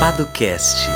Paducast.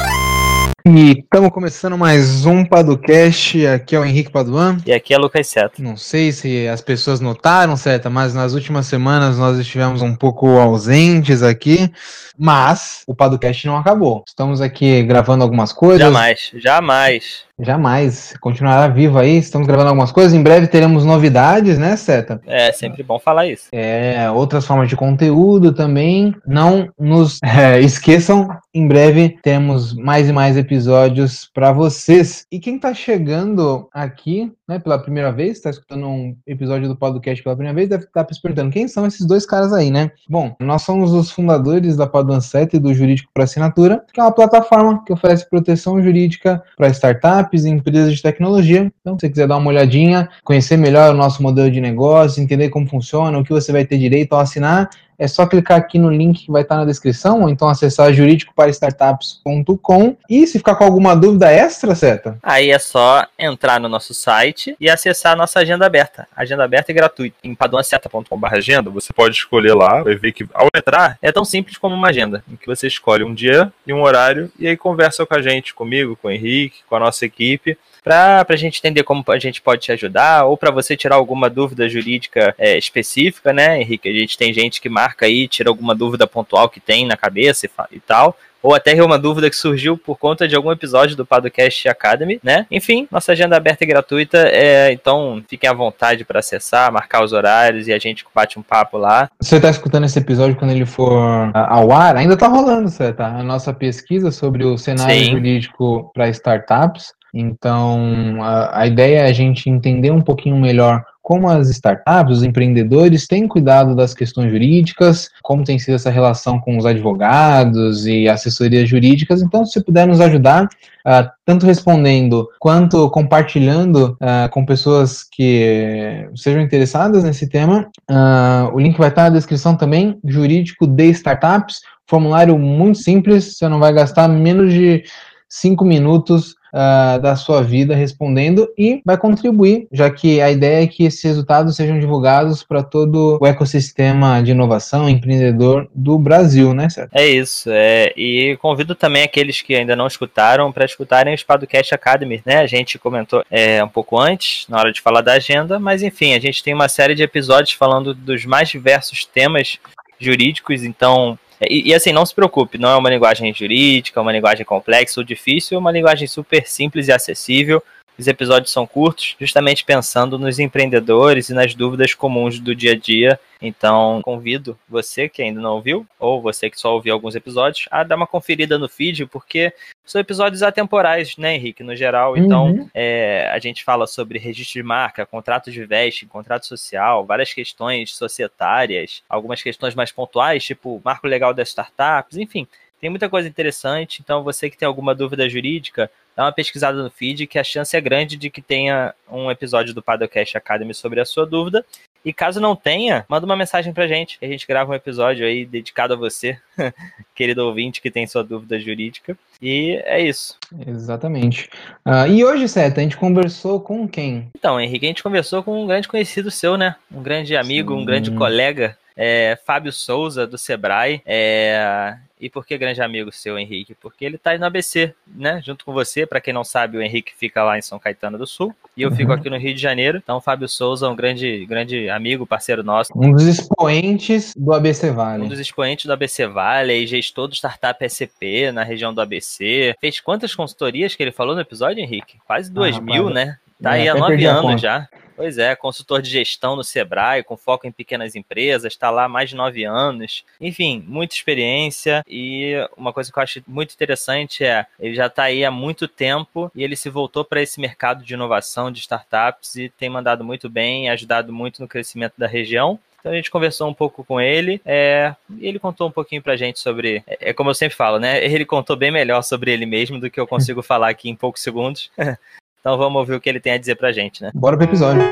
E estamos começando mais um Paducast. Aqui é o Henrique Paduan. E aqui é Lucas Seto. Não sei se as pessoas notaram, Seta, mas nas últimas semanas nós estivemos um pouco ausentes aqui. Mas o Paducast não acabou. Estamos aqui gravando algumas coisas. Jamais, jamais. Jamais. Continuará vivo aí. Estamos gravando algumas coisas. Em breve teremos novidades, né, Seta? É sempre bom falar isso. É, outras formas de conteúdo também. Não nos é, esqueçam. Em breve temos mais e mais episódios para vocês. E quem está chegando aqui, né, pela primeira vez, está escutando um episódio do podcast pela primeira vez, deve estar tá se perguntando quem são esses dois caras aí, né? Bom, nós somos os fundadores da Paduan 7 e do Jurídico para Assinatura, que é uma plataforma que oferece proteção jurídica para startups e empresas de tecnologia. Então, se você quiser dar uma olhadinha, conhecer melhor o nosso modelo de negócio, entender como funciona, o que você vai ter direito ao assinar, é só clicar aqui no link que vai estar na descrição, ou então acessar juridicoparaStartups.com. E se ficar com alguma dúvida extra, Seta? Aí é só entrar no nosso site e acessar a nossa agenda aberta. Agenda aberta e gratuita. Em paduanceta.com.br agenda, você pode escolher lá, vai ver que ao entrar é tão simples como uma agenda, em que você escolhe um dia e um horário e aí conversa com a gente, comigo, com o Henrique, com a nossa equipe para a gente entender como a gente pode te ajudar, ou para você tirar alguma dúvida jurídica é, específica, né, Henrique? A gente tem gente que marca aí, tira alguma dúvida pontual que tem na cabeça e, e tal ou até uma dúvida que surgiu por conta de algum episódio do Podcast Academy, né? Enfim, nossa agenda aberta e gratuita, é, então fiquem à vontade para acessar, marcar os horários e a gente bate um papo lá. Você está escutando esse episódio quando ele for ao ar? Ainda está rolando, certo? A nossa pesquisa sobre o cenário Sim. jurídico para startups. Então, a, a ideia é a gente entender um pouquinho melhor como as startups, os empreendedores têm cuidado das questões jurídicas, como tem sido essa relação com os advogados e assessorias jurídicas. Então, se puder nos ajudar, uh, tanto respondendo quanto compartilhando uh, com pessoas que sejam interessadas nesse tema, uh, o link vai estar na descrição também, jurídico de startups, formulário muito simples, você não vai gastar menos de cinco minutos uh, da sua vida respondendo e vai contribuir, já que a ideia é que esses resultados sejam divulgados para todo o ecossistema de inovação empreendedor do Brasil, né? É isso. É, e convido também aqueles que ainda não escutaram para escutarem o Spadocast Academy, né? A gente comentou é, um pouco antes, na hora de falar da agenda, mas enfim, a gente tem uma série de episódios falando dos mais diversos temas jurídicos, então e, e, assim, não se preocupe, não é uma linguagem jurídica, uma linguagem complexa ou difícil, é uma linguagem super simples e acessível. Os episódios são curtos, justamente pensando nos empreendedores e nas dúvidas comuns do dia a dia. Então, convido você que ainda não ouviu, ou você que só ouviu alguns episódios, a dar uma conferida no feed, porque são episódios atemporais, né, Henrique, no geral. Então, uhum. é, a gente fala sobre registro de marca, contrato de vesting, contrato social, várias questões societárias, algumas questões mais pontuais, tipo marco legal das startups, enfim. Tem muita coisa interessante, então você que tem alguma dúvida jurídica, dá uma pesquisada no feed, que a chance é grande de que tenha um episódio do Padocast Academy sobre a sua dúvida. E caso não tenha, manda uma mensagem pra gente, que a gente grava um episódio aí dedicado a você, querido ouvinte que tem sua dúvida jurídica. E é isso. Exatamente. Uh, e hoje, Seta, a gente conversou com quem? Então, Henrique, a gente conversou com um grande conhecido seu, né? Um grande amigo, Sim. um grande colega, é, Fábio Souza, do Sebrae. É, e por que grande amigo seu, Henrique? Porque ele está no ABC, né? Junto com você. Para quem não sabe, o Henrique fica lá em São Caetano do Sul. E eu uhum. fico aqui no Rio de Janeiro. Então, o Fábio Souza é um grande, grande amigo, parceiro nosso. Um dos expoentes do ABC Vale. Um dos expoentes do ABC Vale e gestor do Startup SCP na região do ABC. Fez quantas consultorias que ele falou no episódio, Henrique? Quase duas ah, mil, né? Tá é, aí há nove anos já. Pois é, consultor de gestão no Sebrae, com foco em pequenas empresas, está lá há mais de nove anos. Enfim, muita experiência e uma coisa que eu acho muito interessante é ele já está aí há muito tempo e ele se voltou para esse mercado de inovação, de startups e tem mandado muito bem, ajudado muito no crescimento da região. Então a gente conversou um pouco com ele é, e ele contou um pouquinho pra gente sobre. É, é como eu sempre falo, né? Ele contou bem melhor sobre ele mesmo do que eu consigo falar aqui em poucos segundos. Então vamos ouvir o que ele tem a dizer pra gente, né? Bora pro episódio.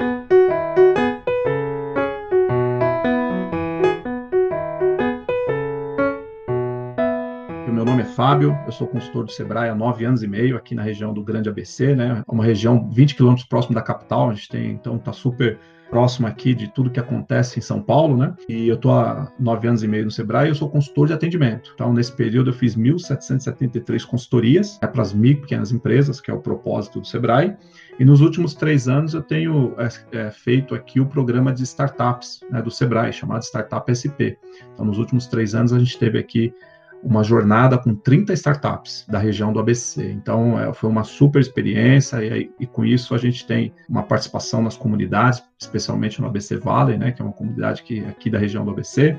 Meu nome é Fábio, eu sou consultor do Sebrae há nove anos e meio aqui na região do Grande ABC, né? Uma região 20 quilômetros próximo da capital, a gente tem, então está super próximo aqui de tudo que acontece em São Paulo, né? E eu estou há nove anos e meio no Sebrae e eu sou consultor de atendimento. Então, nesse período, eu fiz 1.773 consultorias né, para as micro pequenas empresas, que é o propósito do Sebrae. E nos últimos três anos, eu tenho é, é, feito aqui o programa de startups né, do Sebrae, chamado Startup SP. Então, nos últimos três anos, a gente teve aqui uma jornada com 30 startups da região do ABC. Então, é, foi uma super experiência e, e, com isso a gente tem uma participação nas comunidades, especialmente no ABC Valley, né, que é uma comunidade que, aqui da região do ABC,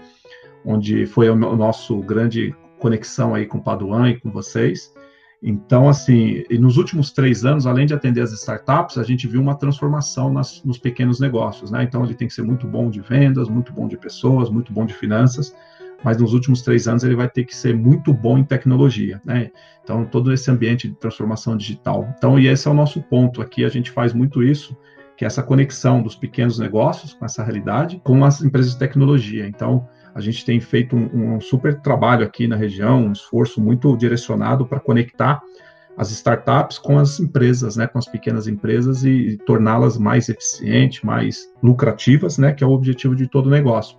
onde foi o, o nosso grande conexão aí com o Paduan e com vocês. Então, assim, nos últimos três anos, além de atender as startups, a gente viu uma transformação nas, nos pequenos negócios, né? Então, ele tem que ser muito bom de vendas, muito bom de pessoas, muito bom de finanças, mas nos últimos três anos ele vai ter que ser muito bom em tecnologia, né? Então, todo esse ambiente de transformação digital. Então, e esse é o nosso ponto aqui, a gente faz muito isso, que é essa conexão dos pequenos negócios com essa realidade, com as empresas de tecnologia. Então, a gente tem feito um, um super trabalho aqui na região, um esforço muito direcionado para conectar as startups com as empresas, né, com as pequenas empresas e, e torná-las mais eficientes, mais lucrativas, né, que é o objetivo de todo negócio.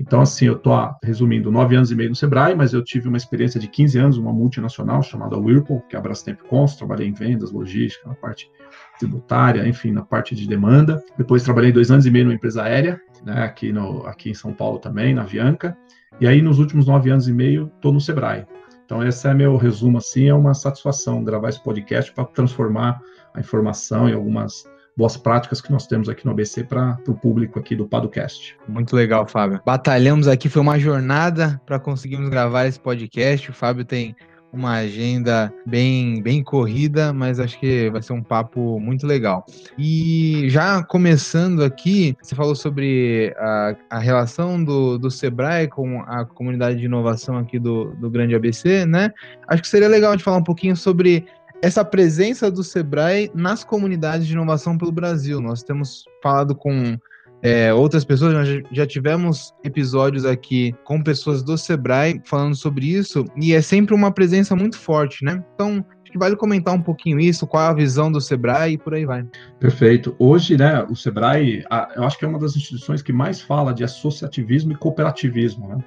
Então, assim, eu estou, resumindo, nove anos e meio no Sebrae, mas eu tive uma experiência de 15 anos, uma multinacional chamada Whirlpool, que é a Brastemp Cons, trabalhei em vendas, logística, na parte tributária, enfim, na parte de demanda. Depois trabalhei dois anos e meio numa empresa aérea, né, aqui, no, aqui em São Paulo também, na Avianca. E aí, nos últimos nove anos e meio, estou no Sebrae. Então, esse é meu resumo, assim, é uma satisfação gravar esse podcast para transformar a informação em algumas boas práticas que nós temos aqui no ABC para o público aqui do Padocast. Muito legal, Fábio. Batalhamos aqui, foi uma jornada para conseguirmos gravar esse podcast. O Fábio tem uma agenda bem, bem corrida, mas acho que vai ser um papo muito legal. E já começando aqui, você falou sobre a, a relação do, do Sebrae com a comunidade de inovação aqui do, do Grande ABC, né? Acho que seria legal de falar um pouquinho sobre essa presença do Sebrae nas comunidades de inovação pelo Brasil. Nós temos falado com é, outras pessoas, nós já tivemos episódios aqui com pessoas do Sebrae falando sobre isso, e é sempre uma presença muito forte, né? Então, acho que vale comentar um pouquinho isso, qual a visão do Sebrae e por aí vai. Perfeito. Hoje, né, o Sebrae, eu acho que é uma das instituições que mais fala de associativismo e cooperativismo, né?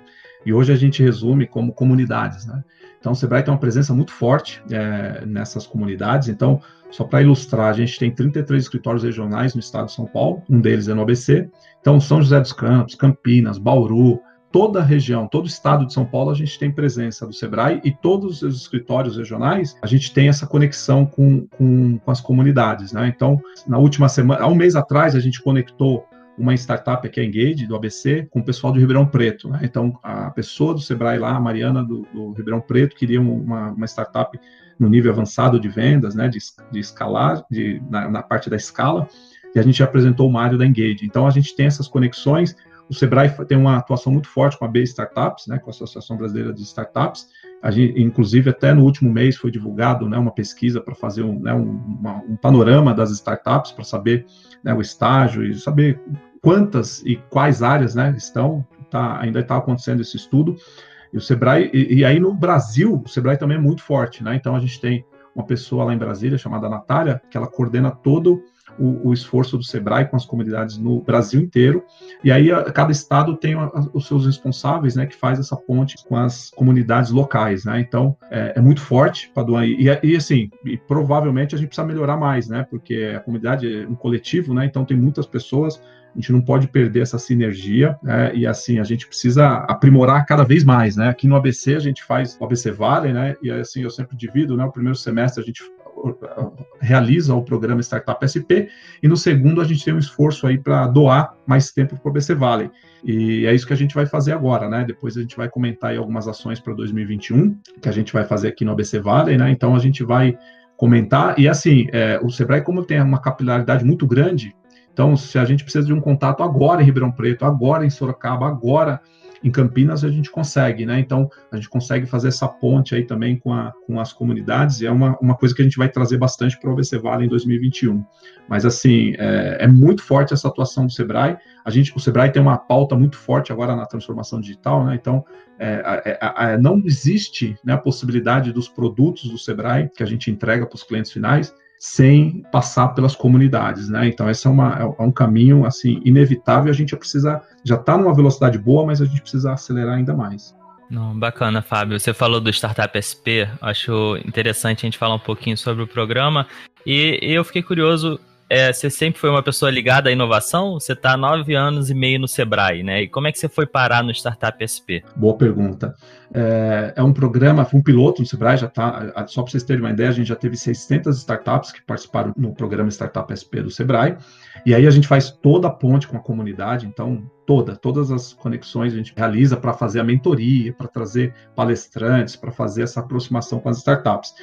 E hoje a gente resume como comunidades, né? Então, o Sebrae tem uma presença muito forte é, nessas comunidades. Então, só para ilustrar, a gente tem 33 escritórios regionais no estado de São Paulo, um deles é no ABC. Então, São José dos Campos, Campinas, Bauru, toda a região, todo o estado de São Paulo, a gente tem presença do Sebrae e todos os escritórios regionais, a gente tem essa conexão com, com, com as comunidades. Né? Então, na última semana, há um mês atrás, a gente conectou uma startup aqui, a Engage, do ABC, com o pessoal do Ribeirão Preto. Né? Então, a pessoa do Sebrae lá, a Mariana do, do Ribeirão Preto, queria uma, uma, startup no nível avançado de vendas, né, de, de escalar, de, na, na, parte da escala, e a gente apresentou o Mário da Engage. Então, a gente tem essas conexões. O Sebrae tem uma atuação muito forte com a B Startups, né, com a Associação Brasileira de Startups. A gente, inclusive, até no último mês foi divulgado né, uma pesquisa para fazer um, né, um, uma, um panorama das startups, para saber né, o estágio e saber quantas e quais áreas né, estão, tá, ainda está acontecendo esse estudo. E o Sebrae, e, e, aí no Brasil, o Sebrae também é muito forte, né? Então a gente tem uma pessoa lá em Brasília chamada Natália, que ela coordena todo o, o, esforço do Sebrae com as comunidades no Brasil inteiro. E aí a, cada estado tem a, os seus responsáveis, né, que faz essa ponte com as comunidades locais, né? Então é, é muito forte, Paduan. E, e assim, e provavelmente a gente precisa melhorar mais, né? Porque a comunidade é um coletivo, né? Então tem muitas pessoas a gente não pode perder essa sinergia, né? e assim, a gente precisa aprimorar cada vez mais, né? Aqui no ABC a gente faz o ABC Vale, né? E assim, eu sempre divido, né? O primeiro semestre a gente realiza o programa Startup SP, e no segundo a gente tem um esforço aí para doar mais tempo para o ABC Valley. E é isso que a gente vai fazer agora, né? Depois a gente vai comentar algumas ações para 2021, que a gente vai fazer aqui no ABC Valley, né? Então a gente vai comentar, e assim, é, o Sebrae, como tem uma capilaridade muito grande, então se a gente precisa de um contato agora em Ribeirão Preto, agora em Sorocaba, agora em Campinas a gente consegue, né? Então a gente consegue fazer essa ponte aí também com, a, com as comunidades e é uma, uma coisa que a gente vai trazer bastante para o ABC Vale em 2021. Mas assim, é, é, muito forte essa atuação do Sebrae. A gente, o Sebrae tem uma pauta muito forte agora na transformação digital, né? Então é, é, não existe né, a possibilidade dos produtos do Sebrae que a gente entrega para os clientes finais sem passar pelas comunidades, né? Então esse é, uma, é, é um caminho assim inevitável. A gente precisa já está numa velocidade boa, mas a gente precisa acelerar ainda mais. Não, bacana, Fábio. Você falou do Startup SP. Acho interessante a gente falar um pouquinho sobre o programa. E eu fiquei curioso é, você sempre foi uma pessoa ligada à inovação? Você está há nove anos e meio no Sebrae, né? E como é que você foi parar no Startup SP? Boa pergunta. É, é um programa, foi um piloto no Sebrae, já está, só para vocês terem uma ideia, a gente já teve 600 startups que participaram no programa Startup SP do Sebrae, e aí a gente faz toda a ponte com a comunidade, então toda, todas as conexões a gente realiza para fazer a mentoria, para trazer palestrantes, para fazer essa aproximação com as startups.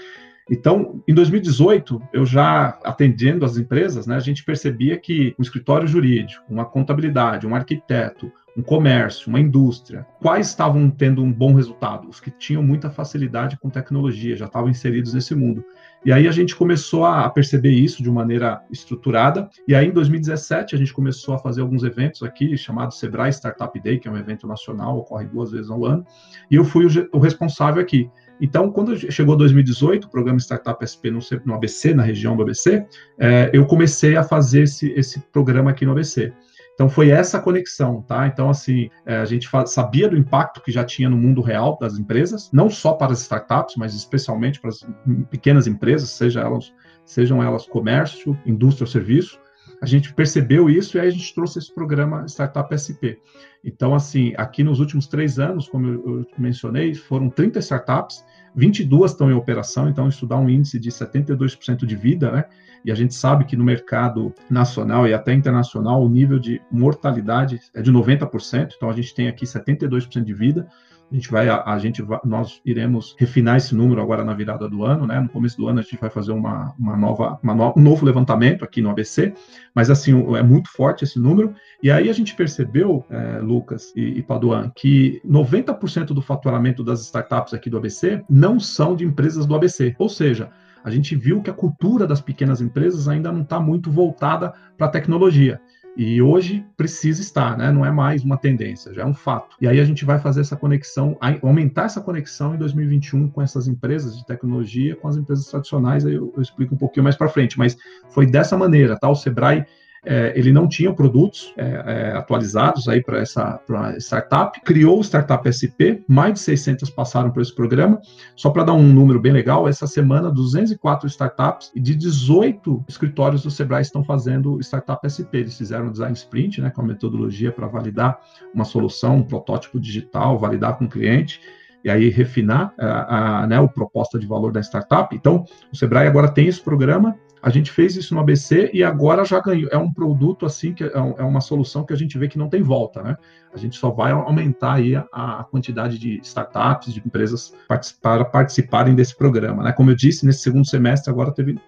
Então, em 2018, eu já atendendo as empresas, né, a gente percebia que um escritório jurídico, uma contabilidade, um arquiteto, um comércio, uma indústria, quais estavam tendo um bom resultado? Os que tinham muita facilidade com tecnologia, já estavam inseridos nesse mundo. E aí a gente começou a perceber isso de uma maneira estruturada. E aí em 2017 a gente começou a fazer alguns eventos aqui, chamado Sebrae Startup Day, que é um evento nacional, ocorre duas vezes ao ano. E eu fui o, o responsável aqui. Então, quando chegou 2018, o programa Startup SP no, ABC, na região do ABC, é, eu comecei a fazer esse, esse programa aqui no ABC. Então foi essa conexão, tá? Então assim é, a gente sabia do impacto que já tinha no mundo real das empresas, não só para as startups, mas especialmente para as pequenas empresas, seja elas, sejam elas comércio, indústria ou serviço. A gente percebeu isso e aí a gente trouxe esse programa Startup SP. Então, assim, aqui nos últimos três anos, como eu, mencionei, foram 30 startups, 22 estão em operação, então isso dá um índice de 72% de vida, né? E a gente sabe que no mercado nacional e até internacional o nível de mortalidade é de 90%, então a gente tem aqui 72% de vida. A gente vai, a, a gente nós iremos refinar esse número agora na virada do ano, né? No começo do ano a gente vai fazer uma, uma nova, uma no, um novo levantamento aqui no ABC, mas assim é muito forte esse número. E aí a gente percebeu, é, Lucas e, e Paduan, que 90% do faturamento das startups aqui do ABC não são de empresas do ABC, ou seja, a gente viu que a cultura das pequenas empresas ainda não está muito voltada para a tecnologia. E hoje precisa estar, né? Não é mais uma tendência, já é um fato. E aí a gente vai fazer essa conexão, aumentar essa conexão em 2021 com essas empresas de tecnologia, com as empresas tradicionais, aí eu, eu explico um pouquinho mais para frente, mas foi dessa maneira, tá? O Sebrae é, ele não tinha produtos é, é, atualizados aí para essa pra startup, criou o Startup SP, mais de 600 passaram por esse programa. Só para dar um número bem legal, essa semana 204 startups e de 18 escritórios do Sebrae estão fazendo Startup SP. Eles fizeram o Design Sprint, né, com a metodologia para validar uma solução, um protótipo digital, validar com o cliente e aí refinar a, a, né, o proposta de valor da startup. Então, o Sebrae agora tem esse programa a gente fez isso no ABC e agora já ganhou. É um produto assim que é, é uma solução que a gente vê que não tem volta, né? A gente só vai aumentar aí a, quantidade de startups, de empresas para participarem desse programa, né? Como eu disse, nesse segundo semestre agora teve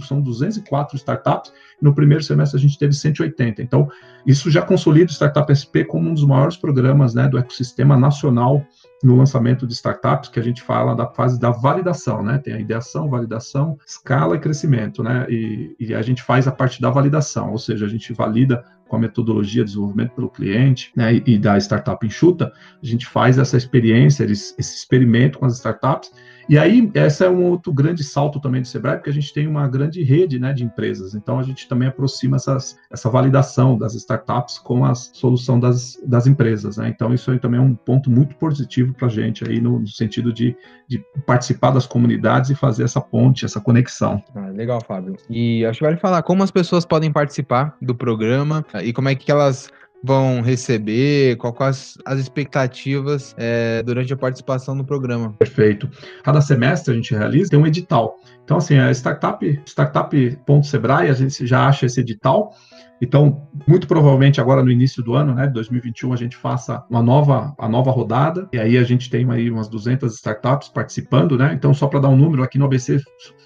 são 204 startups. No primeiro semestre a gente teve 180. Então isso já consolida o Startup SP como um dos maiores programas, né, do ecossistema nacional no lançamento de startups, que a gente fala da fase da validação, né? Tem a ideação, validação, escala e crescimento, né? E, e a gente faz a parte da validação, ou seja, a gente valida com a metodologia de desenvolvimento pelo cliente né, e, e da startup enxuta, a gente faz essa experiência, esse experimento com as startups e aí, essa é um outro grande salto também do Sebrae, porque a gente tem uma grande rede né, de empresas. Então, a gente também aproxima essas, essa validação das startups com a solução das, das empresas. Né? Então, isso aí também é um ponto muito positivo para a gente, aí no, no sentido de, de, participar das comunidades e fazer essa ponte, essa conexão. Ah, legal, Fábio. E acho que vale falar como as pessoas podem participar do programa e como é que elas vão receber, quais as expectativas é, durante a participação no programa. Perfeito. Cada semestre a gente realiza, tem um edital. Então, assim, a startup, startup.sebrae, a gente já acha esse edital. Então, muito provavelmente agora no início do ano, né, 2021, a gente faça uma nova, a nova rodada, e aí a gente tem aí umas 200 startups participando, né? Então, só para dar um número, aqui no ABC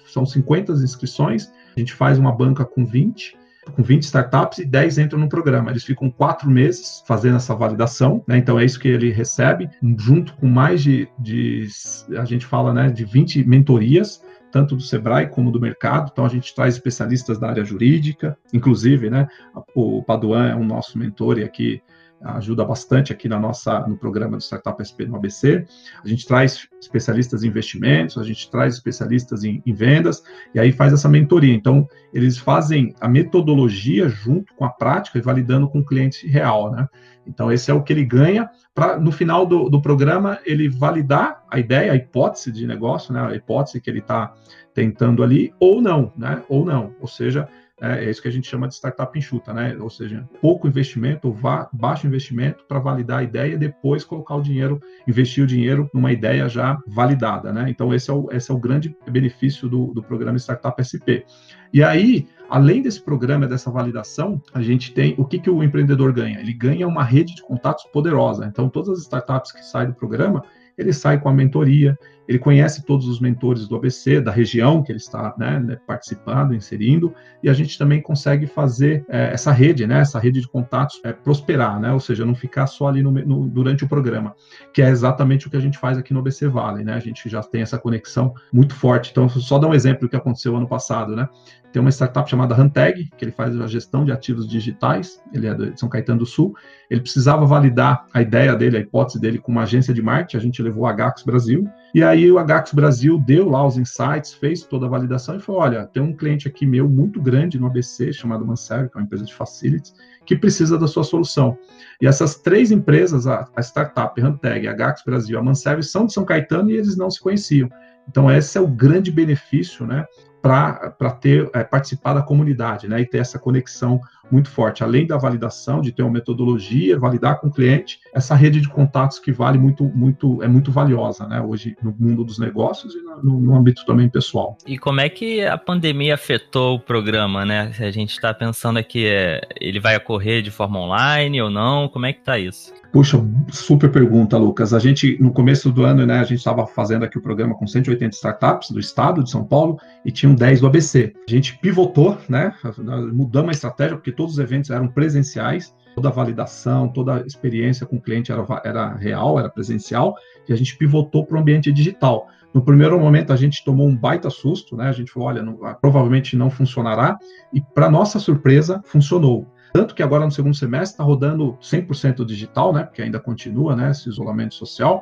são 50 inscrições, a gente faz uma banca com 20, com 20 startups e 10 entram no programa. Eles ficam quatro meses fazendo essa validação, né? Então é isso que ele recebe, junto com mais de, de a gente fala, né, de 20 mentorias tanto do Sebrae como do mercado. Então a gente traz especialistas da área jurídica, inclusive, né? O Paduan é um nosso mentor e aqui ajuda bastante aqui na nossa no programa do Startup SP no ABC. A gente traz especialistas em investimentos, a gente traz especialistas em, em, vendas e aí faz essa mentoria. Então, eles fazem a metodologia junto com a prática e validando com o cliente real, né? Então, esse é o que ele ganha para no final do, do programa ele validar a ideia, a hipótese de negócio, né? A hipótese que ele está tentando ali ou não, né? Ou não. Ou seja, é, é, isso que a gente chama de startup enxuta, né? Ou seja, pouco investimento, baixo investimento para validar a ideia e depois colocar o dinheiro, investir o dinheiro numa ideia já validada, né? Então, esse é o, esse é o grande benefício do, do programa Startup SP. E aí, além desse programa, dessa validação, a gente tem o que, que o empreendedor ganha? Ele ganha uma rede de contatos poderosa. Então, todas as startups que saem do programa, ele sai com a mentoria, ele conhece todos os mentores do ABC, da região que ele está né, né, participando, inserindo, e a gente também consegue fazer é, essa rede, né, essa rede de contatos é, prosperar, né, ou seja, não ficar só ali no, no, durante o programa, que é exatamente o que a gente faz aqui no ABC Valley, né, a gente já tem essa conexão muito forte. Então, só dar um exemplo do que aconteceu ano passado, né, tem uma startup chamada Hanteg, que ele faz a gestão de ativos digitais, ele é de São Caetano do Sul. Ele precisava validar a ideia dele, a hipótese dele com uma agência de marketing, a gente levou a Gax Brasil, e aí o Agax Brasil deu lá os insights, fez toda a validação e falou: olha, tem um cliente aqui meu muito grande no ABC, chamado Manserve, que é uma empresa de facilities, que precisa da sua solução. E essas três empresas, a, startup, a Hanteg, a Agax Brasil, a Manserve, são de São Caetano e eles não se conheciam. Então, esse é o grande benefício né, para ter é, participar da comunidade, né, e ter essa conexão muito forte. Além da validação, de ter uma metodologia, validar com o cliente, essa rede de contatos que vale muito, muito, é muito valiosa, né, hoje no mundo dos negócios e no, no âmbito também pessoal. E como é que a pandemia afetou o programa, né? A gente está pensando aqui, é, ele vai ocorrer de forma online ou não? Como é que está isso? Puxa, super pergunta, Lucas. A gente, no começo do ano, né, a gente estava fazendo aqui o programa com 180 startups do estado de São Paulo e tinham 10 do ABC. A gente pivotou, né, mudamos a estratégia, porque todos os eventos eram presenciais, toda a validação, toda a experiência com o cliente era, era real, era presencial, e a gente pivotou para o ambiente digital. No primeiro momento, a gente tomou um baita susto, né? A gente falou, olha, não, provavelmente não funcionará, e para nossa surpresa, funcionou. Tanto que agora no segundo semestre está rodando 100% digital, né? Porque ainda continua, né? Esse isolamento social.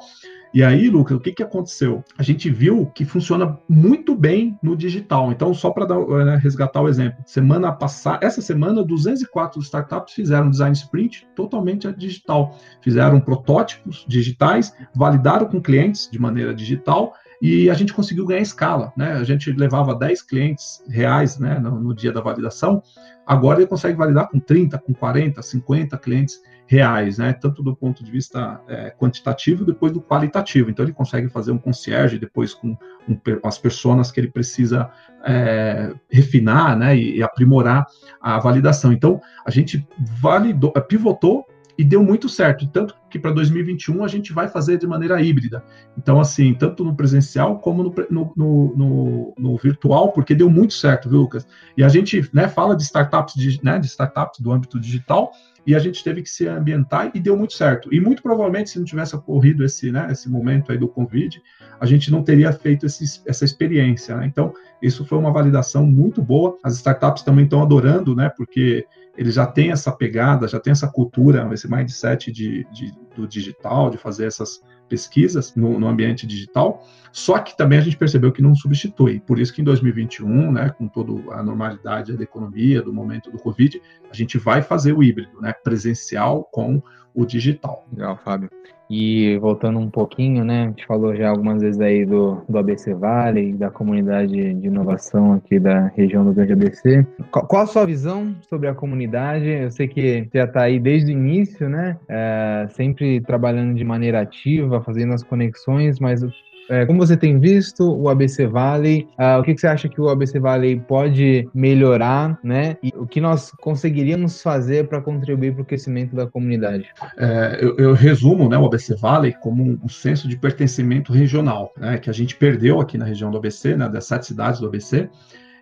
E aí, Lucas, o que, que aconteceu? A gente viu que funciona muito bem no digital. Então, só para né, resgatar o exemplo, semana passada, essa semana, 204 startups fizeram design sprint totalmente digital. Fizeram protótipos digitais, validaram com clientes de maneira digital e a gente conseguiu ganhar escala, né? A gente levava 10 clientes reais, né, no, no dia da validação, agora ele consegue validar com 30, com 40, 50 clientes reais, né? Tanto do ponto de vista é, quantitativo, depois do qualitativo. Então ele consegue fazer um concierge depois com um, as pessoas que ele precisa é, refinar, né? E, e, aprimorar a validação. Então a gente validou, pivotou e deu muito certo. Tanto que para 2021 a gente vai fazer de maneira híbrida. Então, assim, tanto no presencial como no, no, no, no virtual, porque deu muito certo, viu, Lucas? E a gente né, fala de startups, de, né, de startups do âmbito digital, e a gente teve que se ambientar e deu muito certo. E muito provavelmente, se não tivesse ocorrido esse, né, esse momento aí do Covid, a gente não teria feito esse, essa experiência. Né? Então, isso foi uma validação muito boa. As startups também estão adorando, né, porque eles já têm essa pegada, já tem essa cultura, esse mindset de, de, do digital, de fazer essas pesquisas no, no, ambiente digital, só que também a gente percebeu que não substitui. Por isso que em 2021, né, com toda a normalidade da economia, do momento do Covid, a gente vai fazer o híbrido, né, presencial com o digital. Legal, Fábio. E voltando um pouquinho, né, a gente falou já algumas vezes aí do, do ABC Vale, da comunidade de inovação aqui da região do Grande ABC. Qual, qual a sua visão sobre a comunidade? Eu sei que você já está aí desde o início, né, é, sempre trabalhando de maneira ativa, fazendo as conexões, mas é, como você tem visto o ABC Valley, uh, o que, que, você acha que o ABC Valley pode melhorar, né? E o que nós conseguiríamos fazer para contribuir para o crescimento da comunidade? É, eu, eu, resumo né, o ABC Valley como um, um, senso de pertencimento regional, né, que a gente perdeu aqui na região do ABC, né, das sete cidades do ABC,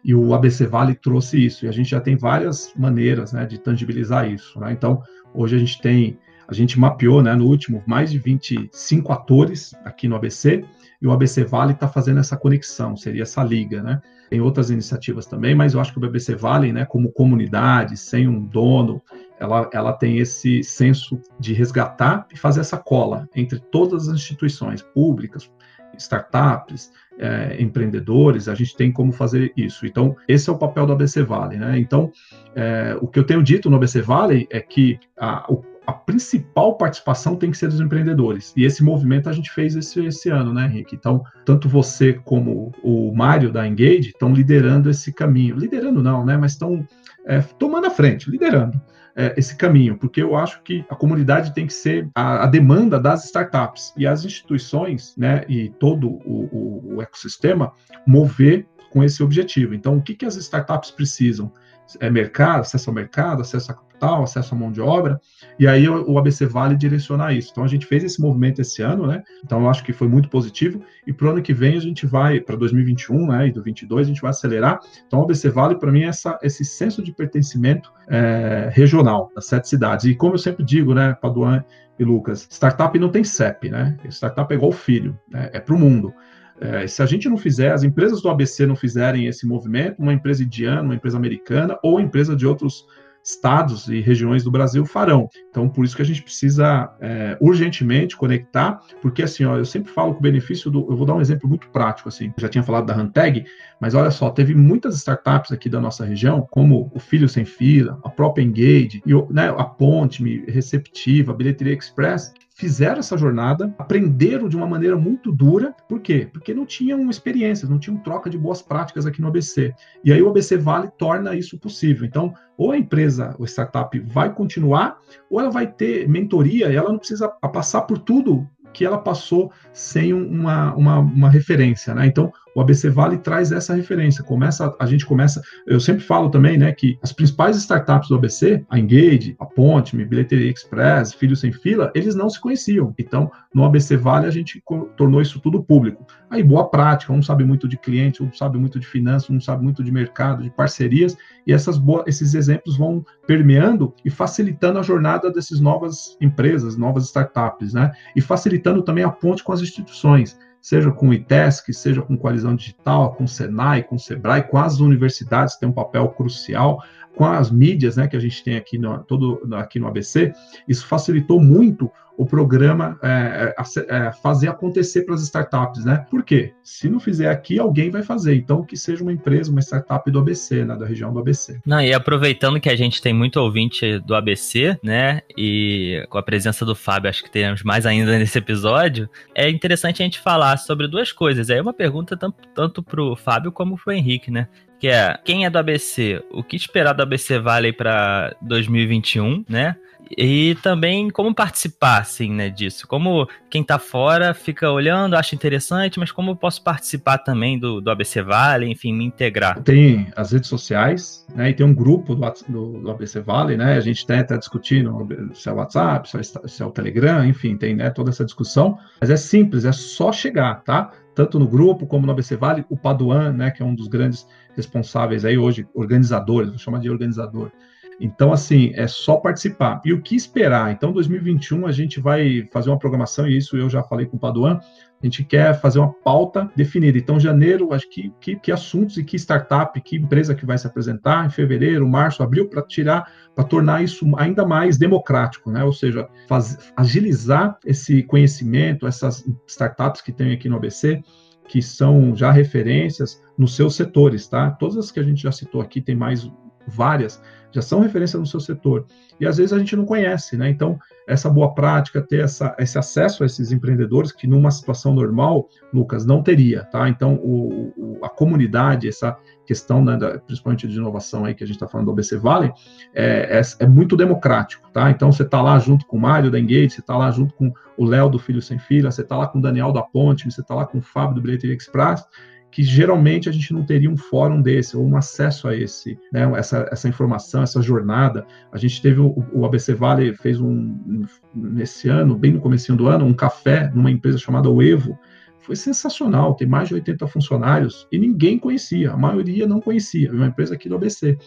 E o ABC Vale trouxe isso, e a gente já tem várias maneiras né, de tangibilizar isso. Né? Então, hoje a gente tem, a gente mapeou né, no último mais de 25 atores aqui no ABC, e o ABC Vale está fazendo essa conexão, seria essa liga, né? Tem outras iniciativas também, mas eu acho que o ABC Vale, né, como comunidade, sem um dono, ela, ela tem esse senso de resgatar e fazer essa cola entre todas as instituições públicas, startups, é, empreendedores, a gente tem como fazer isso. Então, esse é o papel do ABC Vale. Né? Então, é, o que eu tenho dito no ABC Vale é que a, a principal participação tem que ser dos empreendedores. E esse movimento a gente fez esse, esse ano, né, Henrique? Então, tanto você como o Mário da Engage estão liderando esse caminho. Liderando não, né? Mas estão é, tomando a frente, liderando é, esse caminho, porque eu acho que a comunidade tem que ser a, a demanda das startups e as instituições, né, e todo o, o, o ecossistema mover com esse objetivo. Então, o que, que as startups precisam? É mercado, acesso ao mercado, acesso a capital, acesso à mão de obra, e aí o ABC Vale direcionar isso. Então a gente fez esse movimento esse ano, né? Então eu acho que foi muito positivo, e para o ano que vem a gente vai, para 2021, né, e do 22, a gente vai acelerar. Então o ABC Vale, para mim, é essa, esse senso de pertencimento é, regional das sete cidades. E como eu sempre digo, né, Paduan e Lucas, startup não tem CEP, né? Startup é igual filho, né? é para o mundo. É, se a gente não fizer, as empresas do ABC não fizerem esse movimento, uma empresa indiana, uma empresa americana ou empresa de outros estados e regiões do Brasil farão. Então, por isso que a gente precisa é, urgentemente conectar, porque assim, ó, eu sempre falo que o benefício do. Eu vou dar um exemplo muito prático, assim. Já tinha falado da Hanteg, mas olha só, teve muitas startups aqui da nossa região, como o Filho Sem Fila, a própria Engage, e, né, a Ponte, Receptiva, a Bilheteria Express, fizeram essa jornada, aprenderam de uma maneira muito dura. Por quê? Porque não tinham experiências, não tinham troca de boas práticas aqui no ABC. E aí o ABC Vale torna isso possível. Então, ou a empresa, o startup vai continuar, ou ela vai ter mentoria e ela não precisa passar por tudo que ela passou sem uma, uma, uma referência, né? Então, o ABC Vale traz essa referência. Começa, a gente começa, eu sempre falo também, né, que as principais startups do ABC, a Engage, a Ponte, Bilheteria Express, Filho Sem Fila, eles não se conheciam. Então, no ABC Vale a gente tornou isso tudo público. Aí boa prática, um sabe muito de cliente, um sabe muito de finanças, um sabe muito de mercado, de parcerias, e essas boas, esses exemplos vão permeando e facilitando a jornada dessas novas empresas, novas startups, né? E facilitando também a ponte com as instituições seja com o ITESC, seja com Coalizão Digital, com o Senai, com o Sebrae, com as universidades, tem um papel crucial, com as mídias né, que a gente tem aqui no, todo, aqui no ABC, isso facilitou muito o programa é, é, é, fazer acontecer para as startups, né? Por quê? Se não fizer aqui, alguém vai fazer. Então, que seja uma empresa, uma startup do ABC, né? Da região do ABC. Não, e aproveitando que a gente tem muito ouvinte do ABC, né? E com a presença do Fábio, acho que teremos mais ainda nesse episódio, é interessante a gente falar sobre duas coisas. Aí é uma pergunta tanto, tanto para o Fábio como para o Henrique, né? que é quem é do ABC, o que esperar do ABC Vale para 2021, né? E também como participar, assim, né, disso. Como quem tá fora fica olhando, acha interessante, mas como eu posso participar também do, do ABC Vale, enfim, me integrar? Tem as redes sociais, né, e tem um grupo do, do, do ABC Vale, né, a gente tenta discutir no, se é o WhatsApp, se é, se é o Telegram, enfim, tem, né, toda essa discussão, mas é simples, é só chegar, tá? Tanto no grupo como no ABC Vale, o Paduan, né, que é um dos grandes responsáveis aí hoje, organizadores, vou chamar de organizador, então, assim, é só participar. E o que esperar? Então, 2021 a gente vai fazer uma programação, e isso eu já falei com o Paduan, a gente quer fazer uma pauta definida. Então, janeiro, acho que, que, que assuntos e que startup, que empresa que vai se apresentar, em fevereiro, março, abril, para tirar, para tornar isso ainda mais democrático, né? Ou seja, faz, agilizar esse conhecimento, essas startups que tem aqui no ABC, que são já referências nos seus setores, tá? Todas as que a gente já citou aqui, tem mais várias, já são referência no seu setor. E às vezes a gente não conhece, né? Então, essa boa prática, ter essa, esse acesso a esses empreendedores que numa situação normal, Lucas, não teria, tá? Então, o, o, a comunidade, essa questão, né, da, principalmente de inovação aí que a gente está falando do ABC Valley, é, é, é, muito democrático, tá? Então, você está lá junto com o Mário da Engage, você está lá junto com o Léo do Filho Sem Filha, você está lá com o Daniel da Ponte, você está lá com o Fábio do Bilheteria Express, que geralmente a gente não teria um fórum desse, ou um acesso a esse, né, essa, essa informação, essa jornada. A gente teve o, o ABC Vale fez um, nesse ano, bem no começo do ano, um café numa empresa chamada Evo, foi sensacional, tem mais de 80 funcionários e ninguém conhecia, a maioria não conhecia, uma empresa aqui do ABC.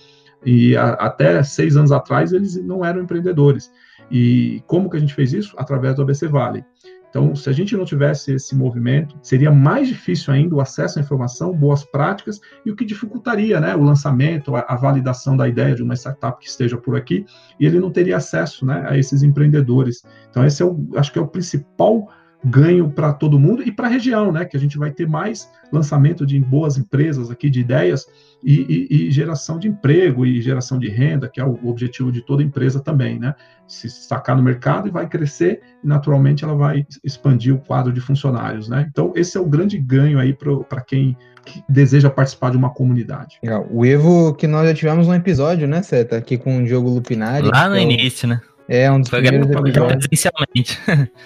E a, até seis anos atrás eles não eram empreendedores. E como que a gente fez isso? Através do ABC Vale. Então, se a gente não tivesse esse movimento, seria mais difícil ainda o acesso à informação, boas práticas, e o que dificultaria né, o lançamento, a, validação da ideia de uma startup que esteja por aqui, e ele não teria acesso né, a esses empreendedores. Então, esse é o, acho que é o principal ganho para todo mundo e para a região, né? Que a gente vai ter mais lançamento de boas empresas aqui, de ideias e, e, e, geração de emprego e geração de renda, que é o objetivo de toda empresa também, né? Se sacar no mercado e vai crescer e naturalmente ela vai expandir o quadro de funcionários, né? Então esse é o grande ganho aí para quem deseja participar de uma comunidade. Legal. O Evo que nós já tivemos um episódio, né, Seta? Aqui com o Diogo Lupinari. Lá no é início, né? É, um dos foi primeiros episódios. Presencialmente.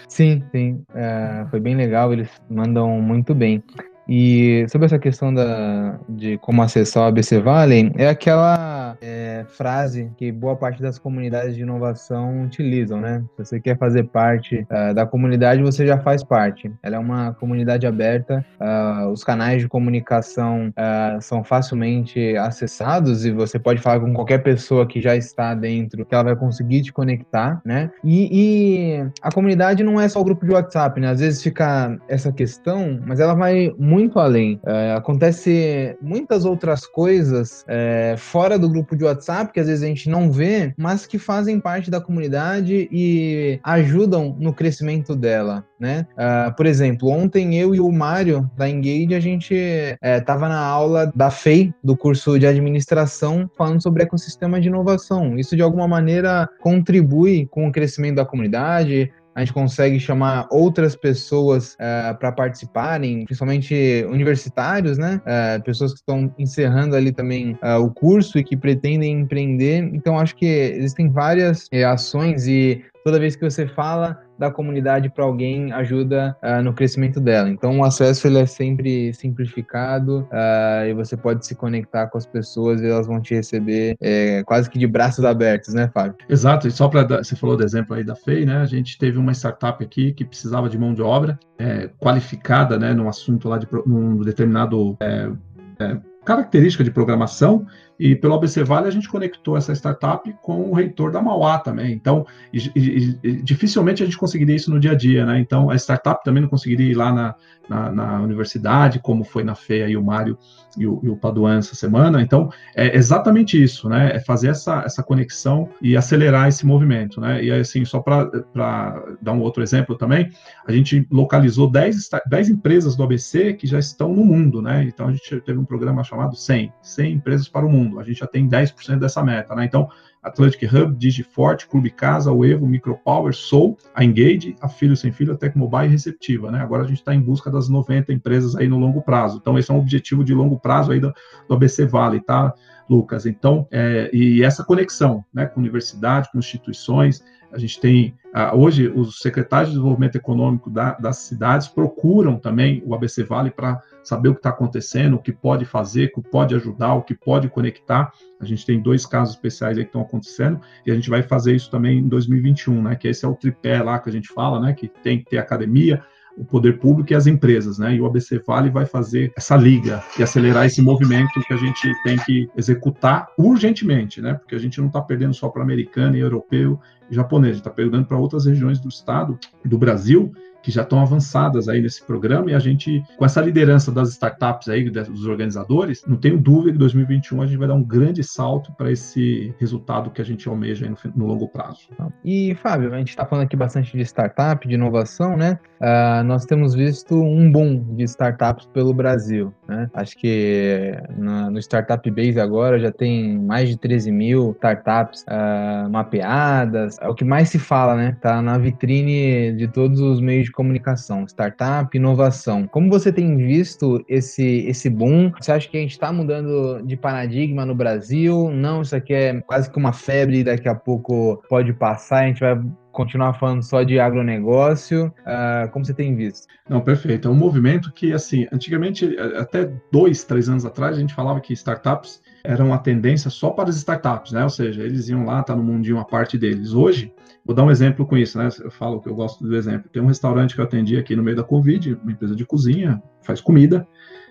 sim, sim. É, foi bem legal, eles mandam muito bem. E sobre essa questão da, de como acessar o ABC Valley, é aquela é, frase que boa parte das comunidades de inovação utilizam, né? Se você quer fazer parte uh, da comunidade, você já faz parte. Ela é uma comunidade aberta, uh, os canais de comunicação uh, são facilmente acessados e você pode falar com qualquer pessoa que já está dentro, que ela vai conseguir te conectar, né? E, e a comunidade não é só o grupo de WhatsApp, né? Às vezes fica essa questão, mas ela vai muito muito além. É, acontece muitas outras coisas é, fora do grupo de WhatsApp que às vezes a gente não vê, mas que fazem parte da comunidade e ajudam no crescimento dela, né? Uh, por exemplo, ontem eu e o Mário da Engage a gente estava é, na aula da FEI do curso de administração falando sobre ecossistema de inovação. Isso de alguma maneira contribui com o crescimento da comunidade, a gente consegue chamar outras pessoas uh, eh, para participarem, principalmente universitários, né? Uh, pessoas que estão encerrando ali também uh, o curso e que pretendem empreender. Então, acho que existem várias ações e toda vez que você fala da comunidade para alguém ajuda uh, no crescimento dela. Então o acesso ele é sempre simplificado uh, e você pode se conectar com as pessoas e elas vão te receber é, quase que de braços abertos, né, Fábio? Exato. E só para você falou do exemplo aí da FEI, né? A gente teve uma startup aqui que precisava de mão de obra é, qualificada, né, num assunto lá de num determinado é, é, característica de programação e pelo ABC Vale a gente conectou essa startup com o reitor da Mauá também. Então, e, e, e, dificilmente a gente conseguiria isso no dia a dia, né? Então, a startup também não conseguiria ir lá na, na, na universidade, como foi na FEA e o Mário e o, e o Paduan essa semana. Então, é exatamente isso, né? É fazer essa, essa conexão e acelerar esse movimento, né? E assim, só para dar um outro exemplo também, a gente localizou 10, 10 empresas do ABC que já estão no mundo, né? Então, a gente teve um programa chamado 100, 100 empresas para o mundo mundo. A gente já tem 10% dessa meta, né? Então, Atlantic Hub, Digiforte, Clube Casa, o Evo, Micropower, Soul, a Engage, a Filho Sem Filho, a Tecmobile e Receptiva, né? Agora a gente está em busca das 90 empresas aí no longo prazo. Então, esse é um objetivo de longo prazo aí do, do ABC Vale, tá, Lucas? Então, é, e essa conexão, né, com universidade, com instituições, a gente tem hoje os secretários de desenvolvimento econômico da, das cidades procuram também o ABC Vale para saber o que está acontecendo, o que pode fazer, o que pode ajudar, o que pode conectar. A gente tem dois casos especiais aí que estão acontecendo e a gente vai fazer isso também em 2021, né? Que esse é o tripé lá que a gente fala, né? Que tem que ter academia, o poder público e as empresas, né? E o ABC Vale vai fazer essa liga e acelerar esse movimento que a gente tem que executar urgentemente, né? Porque a gente não está perdendo só para americano e europeu e japonês, está perdendo para outras regiões do estado, do Brasil, que já estão avançadas aí nesse programa e a gente, com essa liderança das startups aí, dos organizadores, não tenho dúvida que em 2021 a gente vai dar um grande salto para esse resultado que a gente almeja no, no, longo prazo. E, Fábio, a gente está falando aqui bastante de startup, de inovação, né? Uh, nós temos visto um boom de startups pelo Brasil, né? Acho que na, no Startup Base agora já tem mais de 13 mil startups uh, mapeadas, é o que mais se fala, né? Tá na vitrine de todos os meios de comunicação, startup, inovação. Como você tem visto esse, esse boom? Você acha que a gente está mudando de paradigma no Brasil? Não, isso aqui é quase que uma febre, daqui a pouco pode passar, a gente vai continuar falando só de agronegócio? Uh, como você tem visto? Não, perfeito. É um movimento que, assim, antigamente, até dois, três anos atrás, a gente falava que startups era uma tendência só para as startups, né? Ou seja, eles iam lá, tá no mundinho a parte deles. Hoje, vou dar um exemplo com isso, né? Eu falo que eu gosto do exemplo. Tem um restaurante que eu atendi aqui no meio da Covid, uma empresa de cozinha, faz comida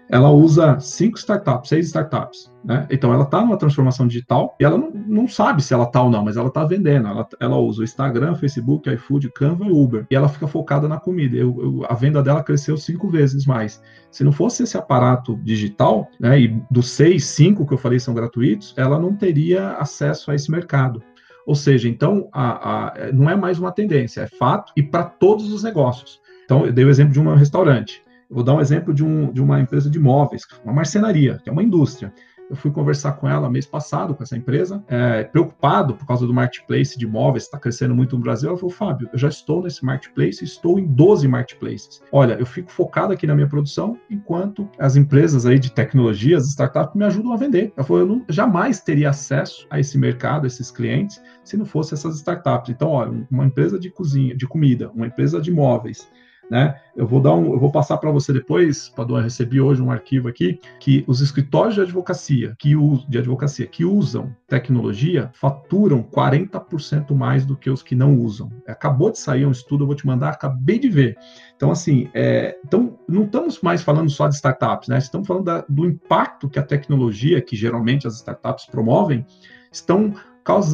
ela usa cinco startups, seis startups, né? Então ela está numa transformação digital e ela não, não sabe se ela está ou não, mas ela está vendendo. Ela, ela usa o Instagram, Facebook, iFood, Canva e Uber. E ela fica focada na comida. Eu, eu, a venda dela cresceu cinco vezes mais. Se não fosse esse aparato digital, né? E dos seis, cinco que eu falei são gratuitos, ela não teria acesso a esse mercado. Ou seja, então a, a, não é mais uma tendência, é fato e para todos os negócios. Então, eu dei o exemplo de um restaurante. Vou dar um exemplo de, um, de uma empresa de móveis, uma marcenaria, que é uma indústria. Eu fui conversar com ela mês passado, com essa empresa, é, preocupado por causa do marketplace de móveis, está crescendo muito no Brasil. Ela falou, Fábio, eu já estou nesse marketplace, estou em 12 marketplaces. Olha, eu fico focado aqui na minha produção, enquanto as empresas aí de tecnologia, as startups, me ajudam a vender. Ela falou, eu não, jamais teria acesso a esse mercado, a esses clientes, se não fosse essas startups. Então, olha, uma empresa de cozinha, de comida, uma empresa de móveis, né? Eu vou dar um, eu vou passar para você depois, Padua, recebi hoje um arquivo aqui que os escritórios de advocacia que de advocacia que usam tecnologia faturam 40% mais do que os que não usam. Acabou de sair um estudo, eu vou te mandar, acabei de ver. Então assim, é, então não estamos mais falando só de startups, né? Estamos falando da, do impacto que a tecnologia, que geralmente as startups promovem, estão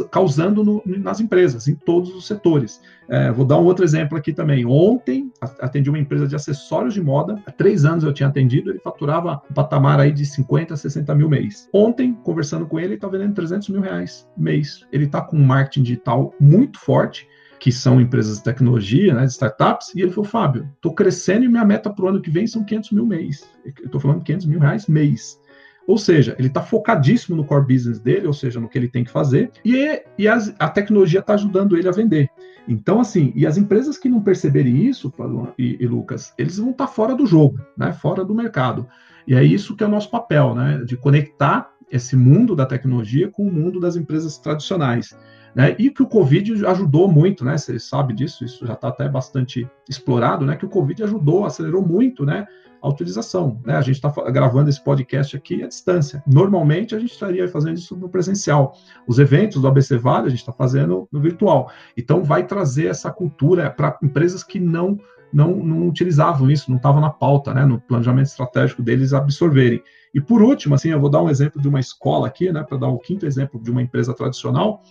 causando no, nas empresas, em todos os setores. É, vou dar um outro exemplo aqui também. Ontem, atendi uma empresa de acessórios de moda. Há três anos eu tinha atendido, ele faturava um patamar aí de 50, 60 mil mês. Ontem, conversando com ele, ele está vendendo 300 mil reais mês. Ele está com um marketing digital muito forte, que são empresas de tecnologia, né, startups, e ele falou, Fábio, estou crescendo e minha meta para o ano que vem são 500 mil mês. Eu estou falando 500 mil reais mês. Ou seja, ele está focadíssimo no core business dele, ou seja, no que ele tem que fazer, e, e as, a tecnologia está ajudando ele a vender. Então, assim, e as empresas que não perceberem isso, e, e Lucas, eles vão estar tá fora do jogo, né? fora do mercado. E é isso que é o nosso papel, né? De conectar esse mundo da tecnologia com o mundo das empresas tradicionais. Né? E que o Covid ajudou muito, né? Você sabe disso, isso já está até bastante explorado, né? Que o Covid ajudou, acelerou muito, né? a utilização. Né? A gente está gravando esse podcast aqui à distância. Normalmente a gente estaria fazendo isso no presencial. Os eventos do ABC Vale a gente está fazendo no virtual. Então vai trazer essa cultura para empresas que não não, não utilizavam isso, não estava na pauta, né, no planejamento estratégico deles absorverem. E por último, assim, eu vou dar um exemplo de uma escola aqui, né, para dar o um quinto exemplo de uma empresa tradicional.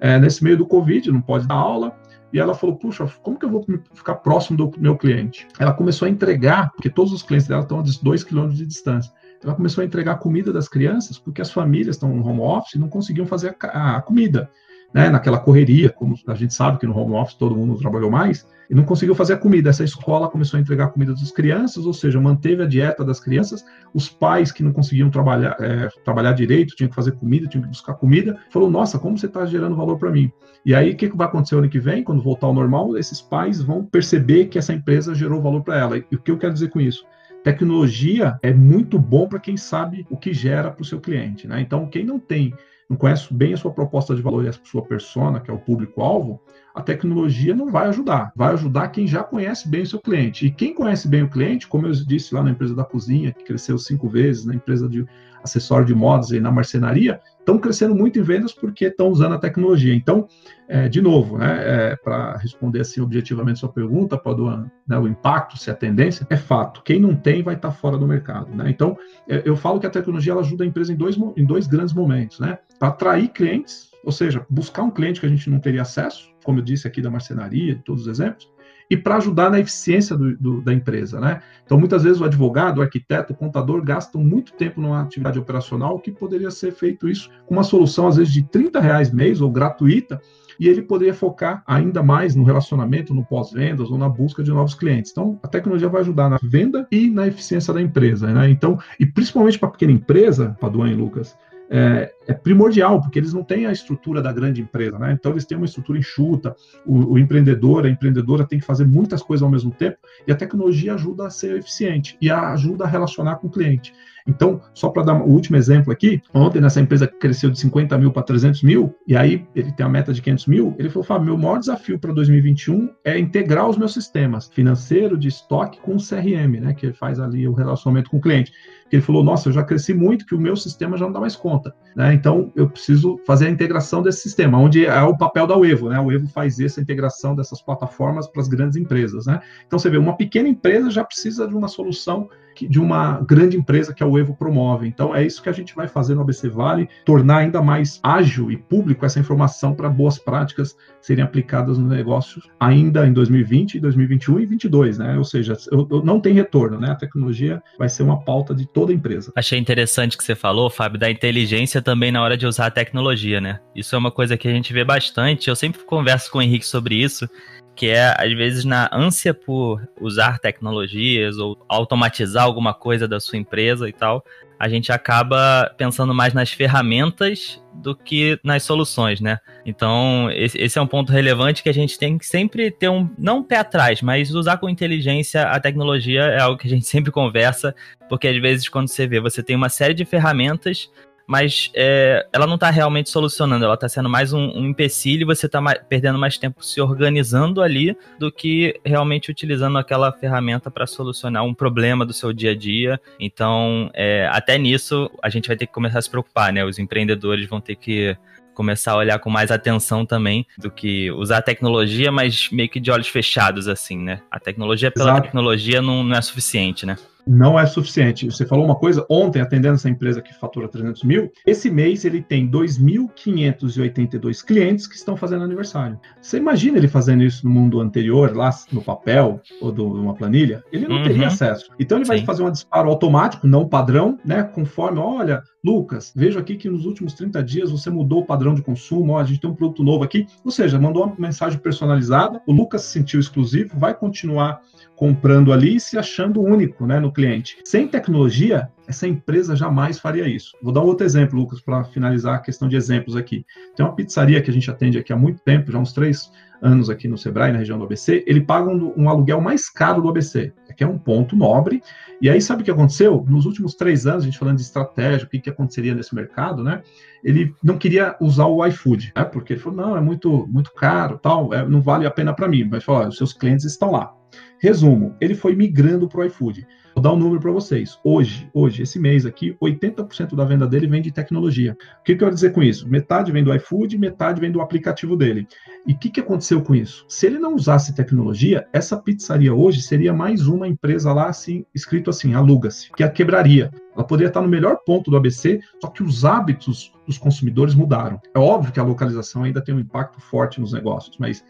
É, nesse meio do Covid, não pode dar aula, e ela falou: Puxa, como que eu vou ficar próximo do meu cliente? Ela começou a entregar, porque todos os clientes dela estão a 2 quilômetros de distância. Ela começou a entregar comida das crianças, porque as famílias estão no home office e não conseguiam fazer a, a comida né, naquela correria, como a gente sabe que no home office todo mundo trabalhou mais, e não conseguiu fazer a comida. Essa escola começou a entregar comida das crianças, ou seja, manteve a dieta das crianças. Os pais que não conseguiam trabalhar, é, trabalhar direito, tinham que fazer comida, tinham que buscar comida, falou: Nossa, como você está gerando valor para mim? E aí, o que, que vai acontecer ano que vem, quando voltar ao normal? Esses pais vão perceber que essa empresa gerou valor para ela. E o que eu quero dizer com isso? Tecnologia é muito bom para quem sabe o que gera para o seu cliente. Né? Então, quem não tem conhece bem a sua proposta de valor e a sua persona, que é o público-alvo, a tecnologia não vai ajudar. Vai ajudar quem já conhece bem o seu cliente. E quem conhece bem o cliente, como eu disse lá na empresa da cozinha, que cresceu cinco vezes, na empresa de acessório de modas e na marcenaria, estão crescendo muito em vendas porque estão usando a tecnologia. Então, é, de novo, né, é, para responder assim objetivamente sua pergunta, Paduan, né, o impacto, se a tendência, é fato. Quem não tem vai estar tá fora do mercado. Né? Então, é, eu falo que a tecnologia ela ajuda a empresa em dois, em dois grandes momentos. Né? Para atrair clientes, ou seja, buscar um cliente que a gente não teria acesso, como eu disse aqui da marcenaria, todos os exemplos, e para ajudar na eficiência do, do, da empresa, né? Então, muitas vezes o advogado, o arquiteto, o contador gastam muito tempo numa atividade operacional que poderia ser feito isso com uma solução, às vezes, de 30 reais mês ou gratuita, e ele poderia focar ainda mais no relacionamento, no pós-vendas ou na busca de novos clientes. Então, a tecnologia vai ajudar na venda e na eficiência da empresa, né? Então, e principalmente para pequena empresa, Paduan e Lucas, é, é primordial, porque eles não têm a estrutura da grande empresa, né? Então eles têm uma estrutura enxuta, o, o, empreendedor, a empreendedora tem que fazer muitas coisas ao mesmo tempo, e a tecnologia ajuda a ser eficiente e a, ajuda a relacionar com o cliente. Então, só para dar o último exemplo aqui, ontem nessa empresa cresceu de 50 mil para 300 mil, e aí ele tem a meta de 500 mil, ele falou, Fábio, meu maior desafio para 2021 é integrar os meus sistemas financeiro, de estoque com o CRM, né, que faz ali o relacionamento com o cliente que ele falou, nossa, eu já cresci muito que o meu sistema já não dá mais conta, né? Então eu preciso fazer a integração desse sistema, onde é o papel da Uevo, né? O Evo faz essa integração dessas plataformas para as grandes empresas, né? Então você vê, uma pequena empresa já precisa de uma solução de uma grande empresa que a Uevo promove. Então é isso que a gente vai fazer no ABC Vale, tornar ainda mais ágil e público essa informação para boas práticas serem aplicadas no negócio ainda em 2020, 2021 e 2022, né? Ou seja, eu, eu não tem retorno, né? A tecnologia vai ser uma pauta de toda a empresa. Achei interessante que você falou, Fábio, da inteligência também na hora de usar a tecnologia, né? Isso é uma coisa que a gente vê bastante. Eu sempre converso com o Henrique sobre isso que é às vezes na ânsia por usar tecnologias ou automatizar alguma coisa da sua empresa e tal, a gente acaba pensando mais nas ferramentas do que nas soluções, né? Então, esse é um ponto relevante que a gente tem que sempre ter um, não um pé atrás, mas usar com inteligência a tecnologia é algo que a gente sempre conversa, porque às vezes quando você vê, você tem uma série de ferramentas, mas é, ela não está realmente solucionando, ela está sendo mais um, um empecilho e você está perdendo mais tempo se organizando ali do que realmente utilizando aquela ferramenta para solucionar um problema do seu dia a dia. Então, é, até nisso, a gente vai ter que começar a se preocupar, né? Os empreendedores vão ter que começar a olhar com mais atenção também do que usar a tecnologia, mas meio que de olhos fechados, assim, né? A tecnologia pela Exato. tecnologia não, não é suficiente, né? Não é suficiente. Você falou uma coisa, ontem, atendendo essa empresa que fatura 300 mil, esse mês ele tem 2.582 clientes que estão fazendo aniversário. Você imagina ele fazendo isso no mundo anterior, lá no papel ou de uma planilha? Ele não uhum. teria acesso. Então ele Sim. vai fazer um disparo automático, não padrão, né? Conforme, olha, Lucas, vejo aqui que nos últimos 30 dias você mudou o padrão de consumo, ó, a gente tem um produto novo aqui. Ou seja, mandou uma mensagem personalizada, o Lucas se sentiu exclusivo, vai continuar comprando ali e se achando único né, no cliente. Sem tecnologia, essa empresa jamais faria isso. Vou dar um outro exemplo, Lucas, para finalizar a questão de exemplos aqui. Tem uma pizzaria que a gente atende aqui há muito tempo, já uns três anos aqui no Sebrae, na região do ABC, ele paga um, um aluguel mais caro do ABC, que é um ponto nobre. E aí, sabe o que aconteceu? Nos últimos três anos, a gente falando de estratégia, o que, que aconteceria nesse mercado, né? Ele não queria usar o iFood, né? Porque ele falou, não, é muito, muito caro, tal, é, não vale a pena para mim. Mas falou, os seus clientes estão lá. Resumo, ele foi migrando para o iFood. Vou dar um número para vocês. Hoje, hoje, esse mês aqui, 80% da venda dele vem de tecnologia. O que, que eu quero dizer com isso? Metade vem do iFood, metade vem do aplicativo dele. E o que, que aconteceu com isso? Se ele não usasse tecnologia, essa pizzaria hoje seria mais uma empresa lá, assim, escrito assim, aluga-se, que a quebraria. Ela poderia estar no melhor ponto do ABC, só que os hábitos dos consumidores mudaram. É óbvio que a localização ainda tem um impacto forte nos negócios, mas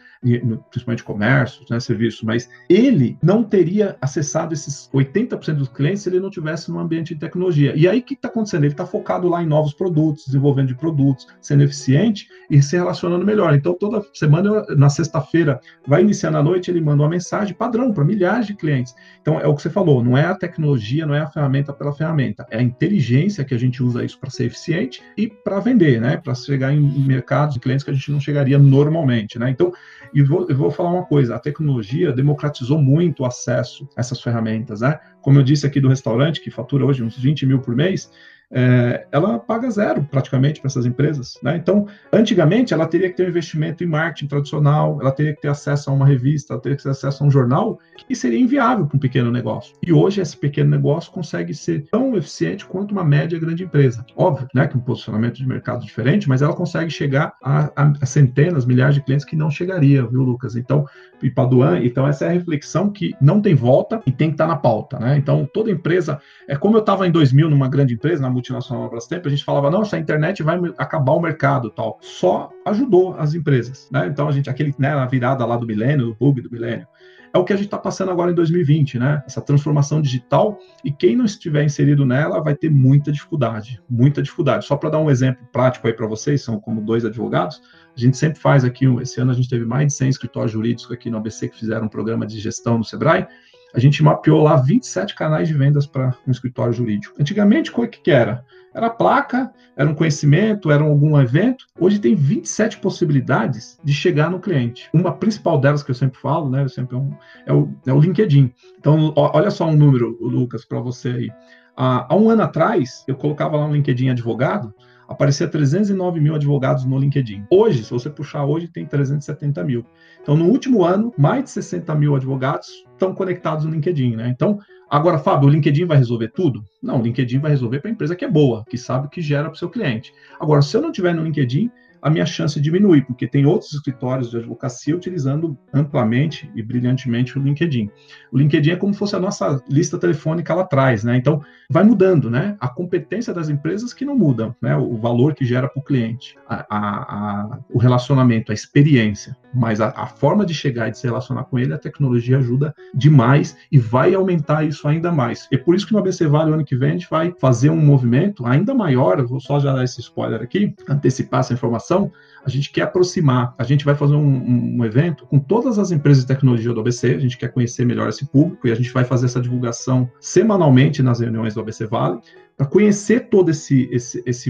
principalmente comércio, né, serviços, mas ele não teria acessado esses 80% dos clientes se ele não tivesse no ambiente de tecnologia. E aí o que está acontecendo? Ele está focado lá em novos produtos, desenvolvendo de produtos, sendo eficiente e se relacionando melhor. Então toda semana, na sexta-feira, vai iniciando a noite, ele manda uma mensagem padrão para milhares de clientes. Então é o que você falou, não é a tecnologia, não é a ferramenta pela ferramenta, é a inteligência que a gente usa isso para ser eficiente e para vender, né? Para chegar em mercados de clientes que a gente não chegaria normalmente, né? Então, e vou, eu vou falar uma coisa: a tecnologia democratizou muito o acesso a essas ferramentas, né? Como eu disse aqui do restaurante, que fatura hoje uns 20 mil por mês, é, ela paga zero praticamente para essas empresas. Né? Então, antigamente, ela teria que ter um investimento em marketing tradicional, ela teria que ter acesso a uma revista, ela teria que ter acesso a um jornal, que seria inviável para um pequeno negócio. E hoje, esse pequeno negócio consegue ser tão eficiente quanto uma média grande empresa. Óbvio né, que um posicionamento de mercado diferente, mas ela consegue chegar a, a, a centenas, milhares de clientes que não chegaria, viu, Lucas? Então, e Paduan, então essa é a reflexão que não tem volta e tem que estar na pauta. Né? Então, toda empresa, é como eu estava em 2000 numa grande empresa, na multinacional Brastemp, a gente falava, não, essa internet vai acabar o mercado tal. Só ajudou as empresas, né? Então a gente, aquele, né, a virada lá do milênio, do bug do milênio, é o que a gente está passando agora em 2020, né? Essa transformação digital e quem não estiver inserido nela vai ter muita dificuldade, muita dificuldade. Só para dar um exemplo prático aí para vocês, são como dois advogados, a gente sempre faz aqui, esse ano a gente teve mais de 100 escritórios jurídicos aqui no ABC que fizeram um programa de gestão no Sebrae, a gente mapeou lá 27 canais de vendas para um escritório jurídico. Antigamente, o que, que era? Era placa, era um conhecimento, era algum evento. Hoje tem 27 possibilidades de chegar no cliente. Uma principal delas que eu sempre falo, né? Eu sempre é, um, é, o, é o LinkedIn. Então, olha só um número, Lucas, para você aí. Há, há um ano atrás, eu colocava lá um LinkedIn advogado, aparecia 309 mil advogados no LinkedIn. Hoje, se você puxar hoje, tem 370 mil. Então, no último ano, mais de 60 mil advogados estão conectados no LinkedIn, né? Então, agora, Fábio, o LinkedIn vai resolver tudo? Não, o LinkedIn vai resolver para a empresa que é boa, que sabe o que gera para o seu cliente. Agora, se eu não tiver no LinkedIn, a minha chance diminui, porque tem outros escritórios de advocacia utilizando amplamente e brilhantemente o LinkedIn. O LinkedIn é como se fosse a nossa lista telefônica lá atrás, né? Então, vai mudando, né? A competência das empresas que não mudam, né? O valor que gera para o cliente, a, a, o relacionamento, a experiência, mas a, a, forma de chegar e de se relacionar com ele, a tecnologia ajuda demais e vai aumentar isso ainda mais. E por isso que no ABC Vale, o ano que vem, a gente vai fazer um movimento ainda maior, vou só já dar esse spoiler aqui, antecipar essa informação, a gente quer aproximar, a gente vai fazer um, um, evento com todas as empresas de tecnologia do ABC, a gente quer conhecer melhor esse público e a gente vai fazer essa divulgação semanalmente nas reuniões do ABC Vale, para conhecer todas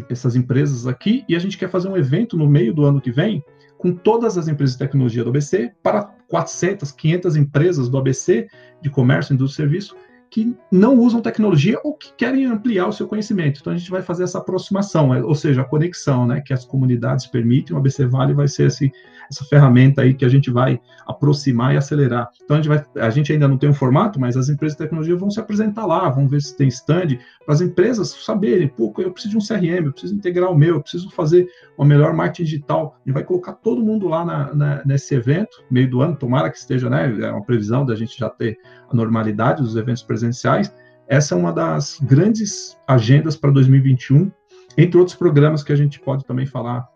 essas empresas aqui e a gente quer fazer um evento no meio do ano que vem com todas as empresas de tecnologia do ABC para 400, 500 empresas do ABC de comércio, indústria e serviço que não usam tecnologia ou que querem ampliar o seu conhecimento. Então a gente vai fazer essa aproximação, é, ou seja, a conexão, né, que as comunidades permitem. O ABC Vale vai ser esse, essa ferramenta aí que a gente vai aproximar e acelerar. Então a gente, vai, a gente ainda não tem um formato, mas as empresas de tecnologia vão se apresentar lá, vão ver se tem stand, para as empresas saberem, pô, eu preciso de um CRM, eu preciso integrar o meu, eu preciso fazer uma melhor marketing digital. A gente vai colocar todo mundo lá na, na, nesse evento, meio do ano, tomara que esteja, né, é uma previsão da gente já ter a normalidade dos eventos presenciais. Essa é uma das grandes agendas para 2021, entre outros programas que a gente pode também falar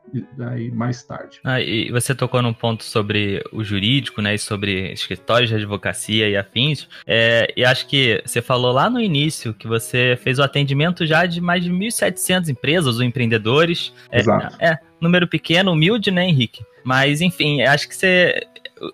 aí mais tarde. Ah, e você tocou num ponto sobre o jurídico, né, e sobre escritórios de advocacia e afins, é, e acho que você falou lá no início que você fez o atendimento já de mais de 1.700 empresas ou empreendedores. É, Exato. É, número pequeno, humilde, né, Henrique? Mas, enfim, acho que você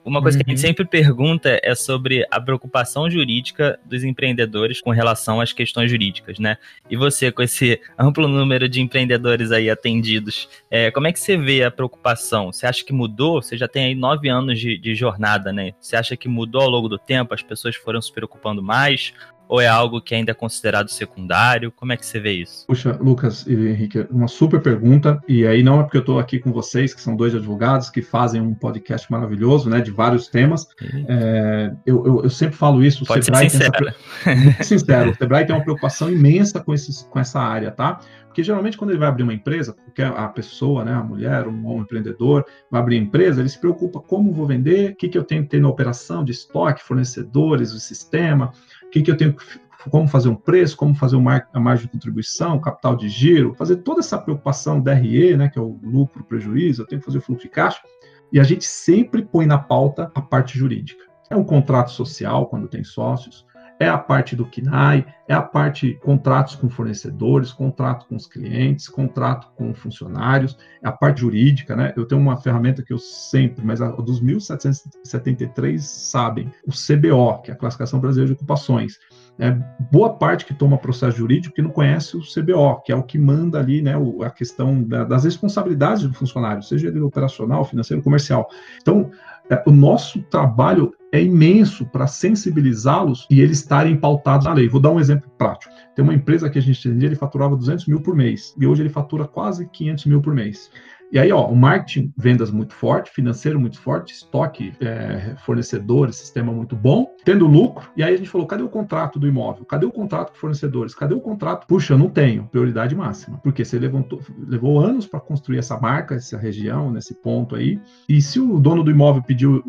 uma coisa uhum. que a gente uhum. sempre pergunta é sobre a preocupação jurídica dos empreendedores com relação às questões jurídicas, né? E você, com esse amplo número de empreendedores aí atendidos, é, como é que você vê a preocupação? Você acha que mudou? Você já tem aí nove anos de, de jornada, né? Você acha que mudou ao longo do tempo? As pessoas foram se preocupando mais? Ou é algo que ainda é considerado secundário? Como é que você vê isso? Puxa, Lucas e Henrique, uma super pergunta, e aí não é porque eu estou aqui com vocês, que são dois advogados que fazem um podcast maravilhoso, né, de vários temas. É, eu, eu, eu, sempre falo isso, Pode ser sincero. Essa... sincero, o Sebrae tem uma preocupação imensa com, esses, com essa área, tá? Porque geralmente quando ele vai abrir uma empresa, porque a pessoa, né, a mulher, um homem empreendedor, vai abrir a empresa, ele se preocupa como vou vender, o que, que eu tenho que ter na operação de estoque, fornecedores, o sistema, o que, que eu tenho como fazer um preço, como fazer a margem de contribuição, capital de giro, fazer toda essa preocupação DRE, né, que é o lucro, prejuízo, eu tenho que fazer o fluxo de caixa, e a gente sempre põe na pauta a parte jurídica. É um contrato social, quando tem sócios, é a parte do KNAI, é a parte contratos com fornecedores, contrato com os clientes, contrato com funcionários, é a parte jurídica, né? Eu tenho uma ferramenta que eu sempre, mas a, dos 1773 sabem, o CBO, que é a Classificação Brasileira de Ocupações. É, boa parte que toma processo jurídico que não conhece o CBO, que é o que manda ali né, a questão da, das responsabilidades do funcionário, seja ele operacional, financeiro, comercial. Então, é, o nosso trabalho é imenso para sensibilizá-los e eles estarem pautados na lei. Vou dar um exemplo prático. Tem uma empresa que a gente atendia, ele faturava 200 mil por mês, e hoje ele fatura quase 500 mil por mês. E aí, ó, o marketing, vendas muito forte, financeiro muito forte, estoque, é, fornecedores, sistema muito bom, tendo lucro. E aí a gente falou: cadê o contrato do imóvel? Cadê o contrato com fornecedores? Cadê o contrato? Puxa, não tenho. Prioridade máxima. Porque você levantou, levou anos para construir essa marca, essa região, nesse ponto aí. E se o dono do imóvel pediu,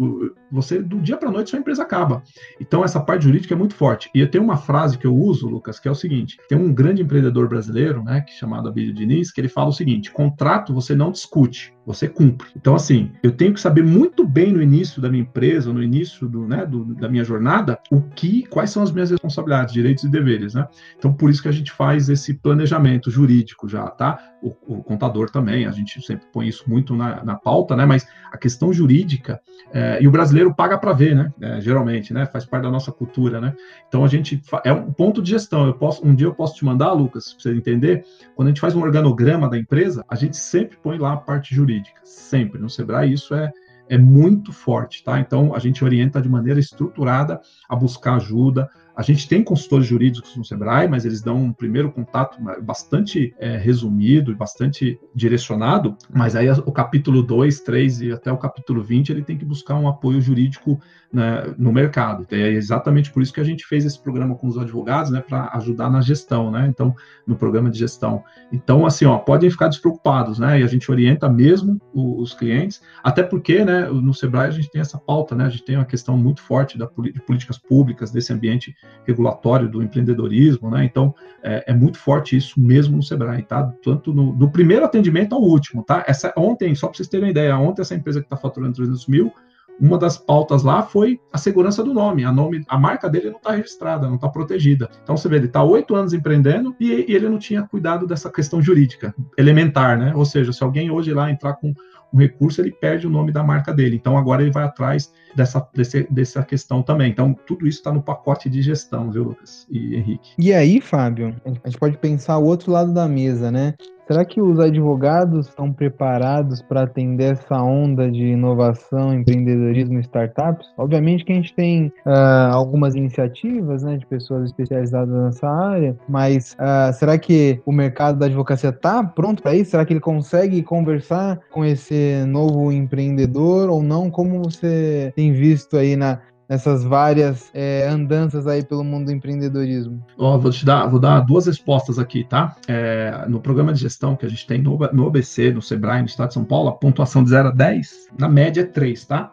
você, do dia para noite, sua empresa acaba. Então, essa parte jurídica é muito forte. E eu tenho uma frase que eu uso, Lucas, que é o seguinte: tem um grande empreendedor brasileiro, né, que é chamado Abílio Diniz, que ele fala o seguinte: contrato você não discute discute. Você cumpre. Então, assim, eu tenho que saber muito bem no início da minha empresa, no início do, né, do, da minha jornada, o que, quais são as minhas responsabilidades, direitos e deveres, né? Então, por isso que a gente faz esse planejamento jurídico já, tá? O, o contador também, a gente sempre põe isso muito na, na pauta, né? Mas a questão jurídica, é, e o brasileiro paga para ver, né? É, geralmente, né? Faz parte da nossa cultura, né? Então, a gente, é um ponto de gestão. Eu posso, um dia eu posso te mandar, Lucas, para você entender, quando a gente faz um organograma da empresa, a gente sempre põe lá a parte jurídica jurídica, sempre. No Sebrae isso é, é muito forte, tá? Então a gente orienta de maneira estruturada a buscar ajuda, a gente tem consultores jurídicos no Sebrae, mas eles dão um primeiro contato bastante é, resumido bastante direcionado, mas aí o capítulo 2, 3 e até o capítulo 20 ele tem que buscar um apoio jurídico né, no mercado. E é exatamente por isso que a gente fez esse programa com os advogados, né, para ajudar na gestão, né? Então, no programa de gestão. Então, assim, ó, podem ficar despreocupados, né? E a gente orienta mesmo os, clientes, até porque, né, no Sebrae a gente tem essa pauta, né? A gente tem uma questão muito forte da, de políticas públicas desse ambiente regulatório do empreendedorismo, né? Então é, é, muito forte isso mesmo no Sebrae, tá? Tanto no, do primeiro atendimento ao último, tá? Essa ontem, só para vocês terem uma ideia, ontem essa empresa que está faturando 300 mil, uma das pautas lá foi a segurança do nome. A, nome, a marca dele não está registrada, não está protegida. Então você vê, ele está oito anos empreendendo e, e, ele não tinha cuidado dessa questão jurídica elementar, né? Ou seja, se alguém hoje lá entrar com um recurso, ele perde o nome da marca dele. Então agora ele vai atrás dessa, desse, dessa questão também. Então tudo isso está no pacote de gestão, viu, Lucas e Henrique? E aí, Fábio, a gente pode pensar o outro lado da mesa, né? Será que os advogados estão preparados para atender essa onda de inovação, empreendedorismo e startups? Obviamente que a gente tem uh, algumas iniciativas né, de pessoas especializadas nessa área, mas uh, será que o mercado da advocacia está pronto para isso? Será que ele consegue conversar com esse novo empreendedor ou não? Como você tem visto aí na, nessas várias é, andanças aí pelo mundo do empreendedorismo? Ó, vou te dar, vou dar duas respostas aqui, tá? É, no programa de gestão que a gente tem no, no OBC, no Sebrae, no Estado de São Paulo, a pontuação de 0 a 10, na média é 3, tá?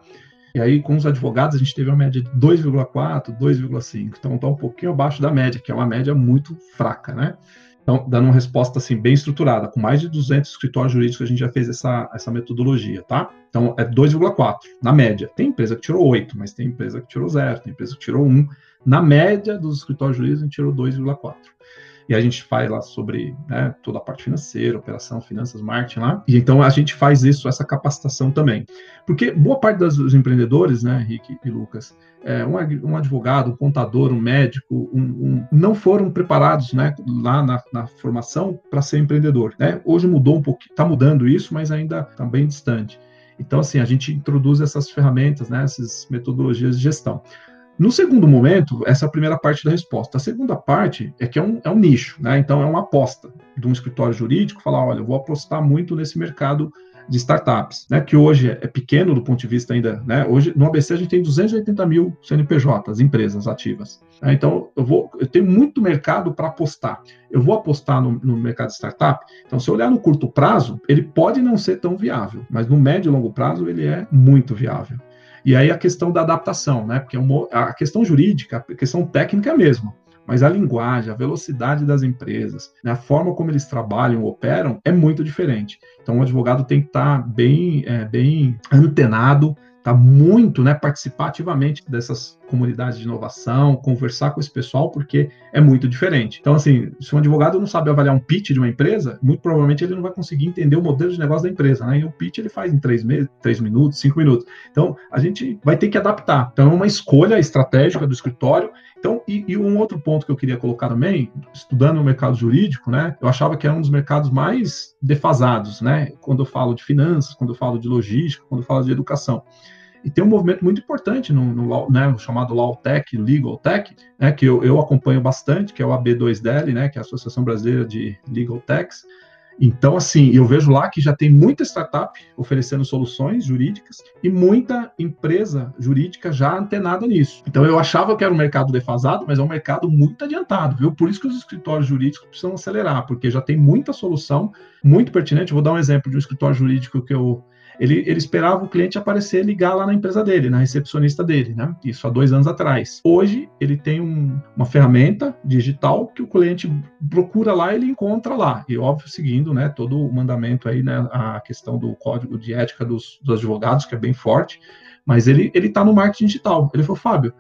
E aí, com os advogados, a gente teve uma média de 2,4, 2,5. Então, está um pouquinho abaixo da média, que é uma média muito fraca, né? Então, dando uma resposta assim bem estruturada, com mais de 200 escritórios jurídicos, a gente já fez essa, essa metodologia, tá? Então, é 2,4 na média. Tem empresa que tirou 8, mas tem empresa que tirou 0, tem empresa que tirou 1. Na média dos escritórios jurídicos, a gente tirou 2,4 e a gente faz lá sobre né, toda a parte financeira, operação, finanças, marketing lá. E então a gente faz isso, essa capacitação também. Porque boa parte dos empreendedores, né, Rick e Lucas, é, um, um, advogado, um contador, um médico, um, um, não foram preparados né, lá na, na formação para ser empreendedor. Né? Hoje mudou um pouquinho, está mudando isso, mas ainda está bem distante. Então, assim, a gente introduz essas ferramentas, né, essas metodologias de gestão. No segundo momento, essa é a primeira parte da resposta. A segunda parte é que é um, é um nicho, né? Então é uma aposta de um escritório jurídico falar, olha, eu vou apostar muito nesse mercado de startups, né? Que hoje é pequeno do ponto de vista ainda, né? Hoje no ABC a gente tem 280 mil CNPJs, empresas ativas. Né? Então eu vou, eu tenho muito mercado para apostar. Eu vou apostar no, no, mercado de startup. Então se eu olhar no curto prazo, ele pode não ser tão viável, mas no médio e longo prazo ele é muito viável. E aí a questão da adaptação, né? Porque é a questão jurídica, a questão técnica é a mesma. Mas a linguagem, a velocidade das empresas, né, a forma como eles trabalham, operam, é muito diferente. Então, o advogado tem que estar bem, é, bem antenado tá muito, né, participar ativamente dessas comunidades de inovação, conversar com esse pessoal, porque é muito diferente. Então, assim, se um advogado não sabe avaliar um pitch de uma empresa, muito provavelmente ele não vai conseguir entender o modelo de negócio da empresa, né? E o pitch ele faz em três, meses, três minutos, cinco minutos. Então, a gente vai ter que adaptar. Então, é uma escolha estratégica do escritório. Então, e, e um outro ponto que eu queria colocar também, estudando o mercado jurídico, né? Eu achava que era um dos mercados mais defasados, né? Quando eu falo de finanças, quando eu falo de logística, quando eu falo de educação. E tem um movimento muito importante no, no, né, chamado Legal Tech, né, que eu, eu acompanho bastante, que é o AB2DL, né, que é a Associação Brasileira de Legal Techs. Então, assim, eu vejo lá que já tem muita startup oferecendo soluções jurídicas e muita empresa jurídica já antenada nisso. Então, eu achava que era um mercado defasado, mas é um mercado muito adiantado, viu? Por isso que os escritórios jurídicos precisam acelerar, porque já tem muita solução muito pertinente. vou dar um exemplo de um escritório jurídico que eu ele, ele esperava o cliente aparecer, ligar lá na empresa dele, na recepcionista dele, né? Isso há dois anos atrás. Hoje, ele tem um, uma ferramenta digital que o cliente procura lá, ele encontra lá. E óbvio, seguindo, né, todo o mandamento aí, né, a questão do código de ética dos, dos advogados, que é bem forte, mas ele ele está no marketing digital. Ele falou, Fábio,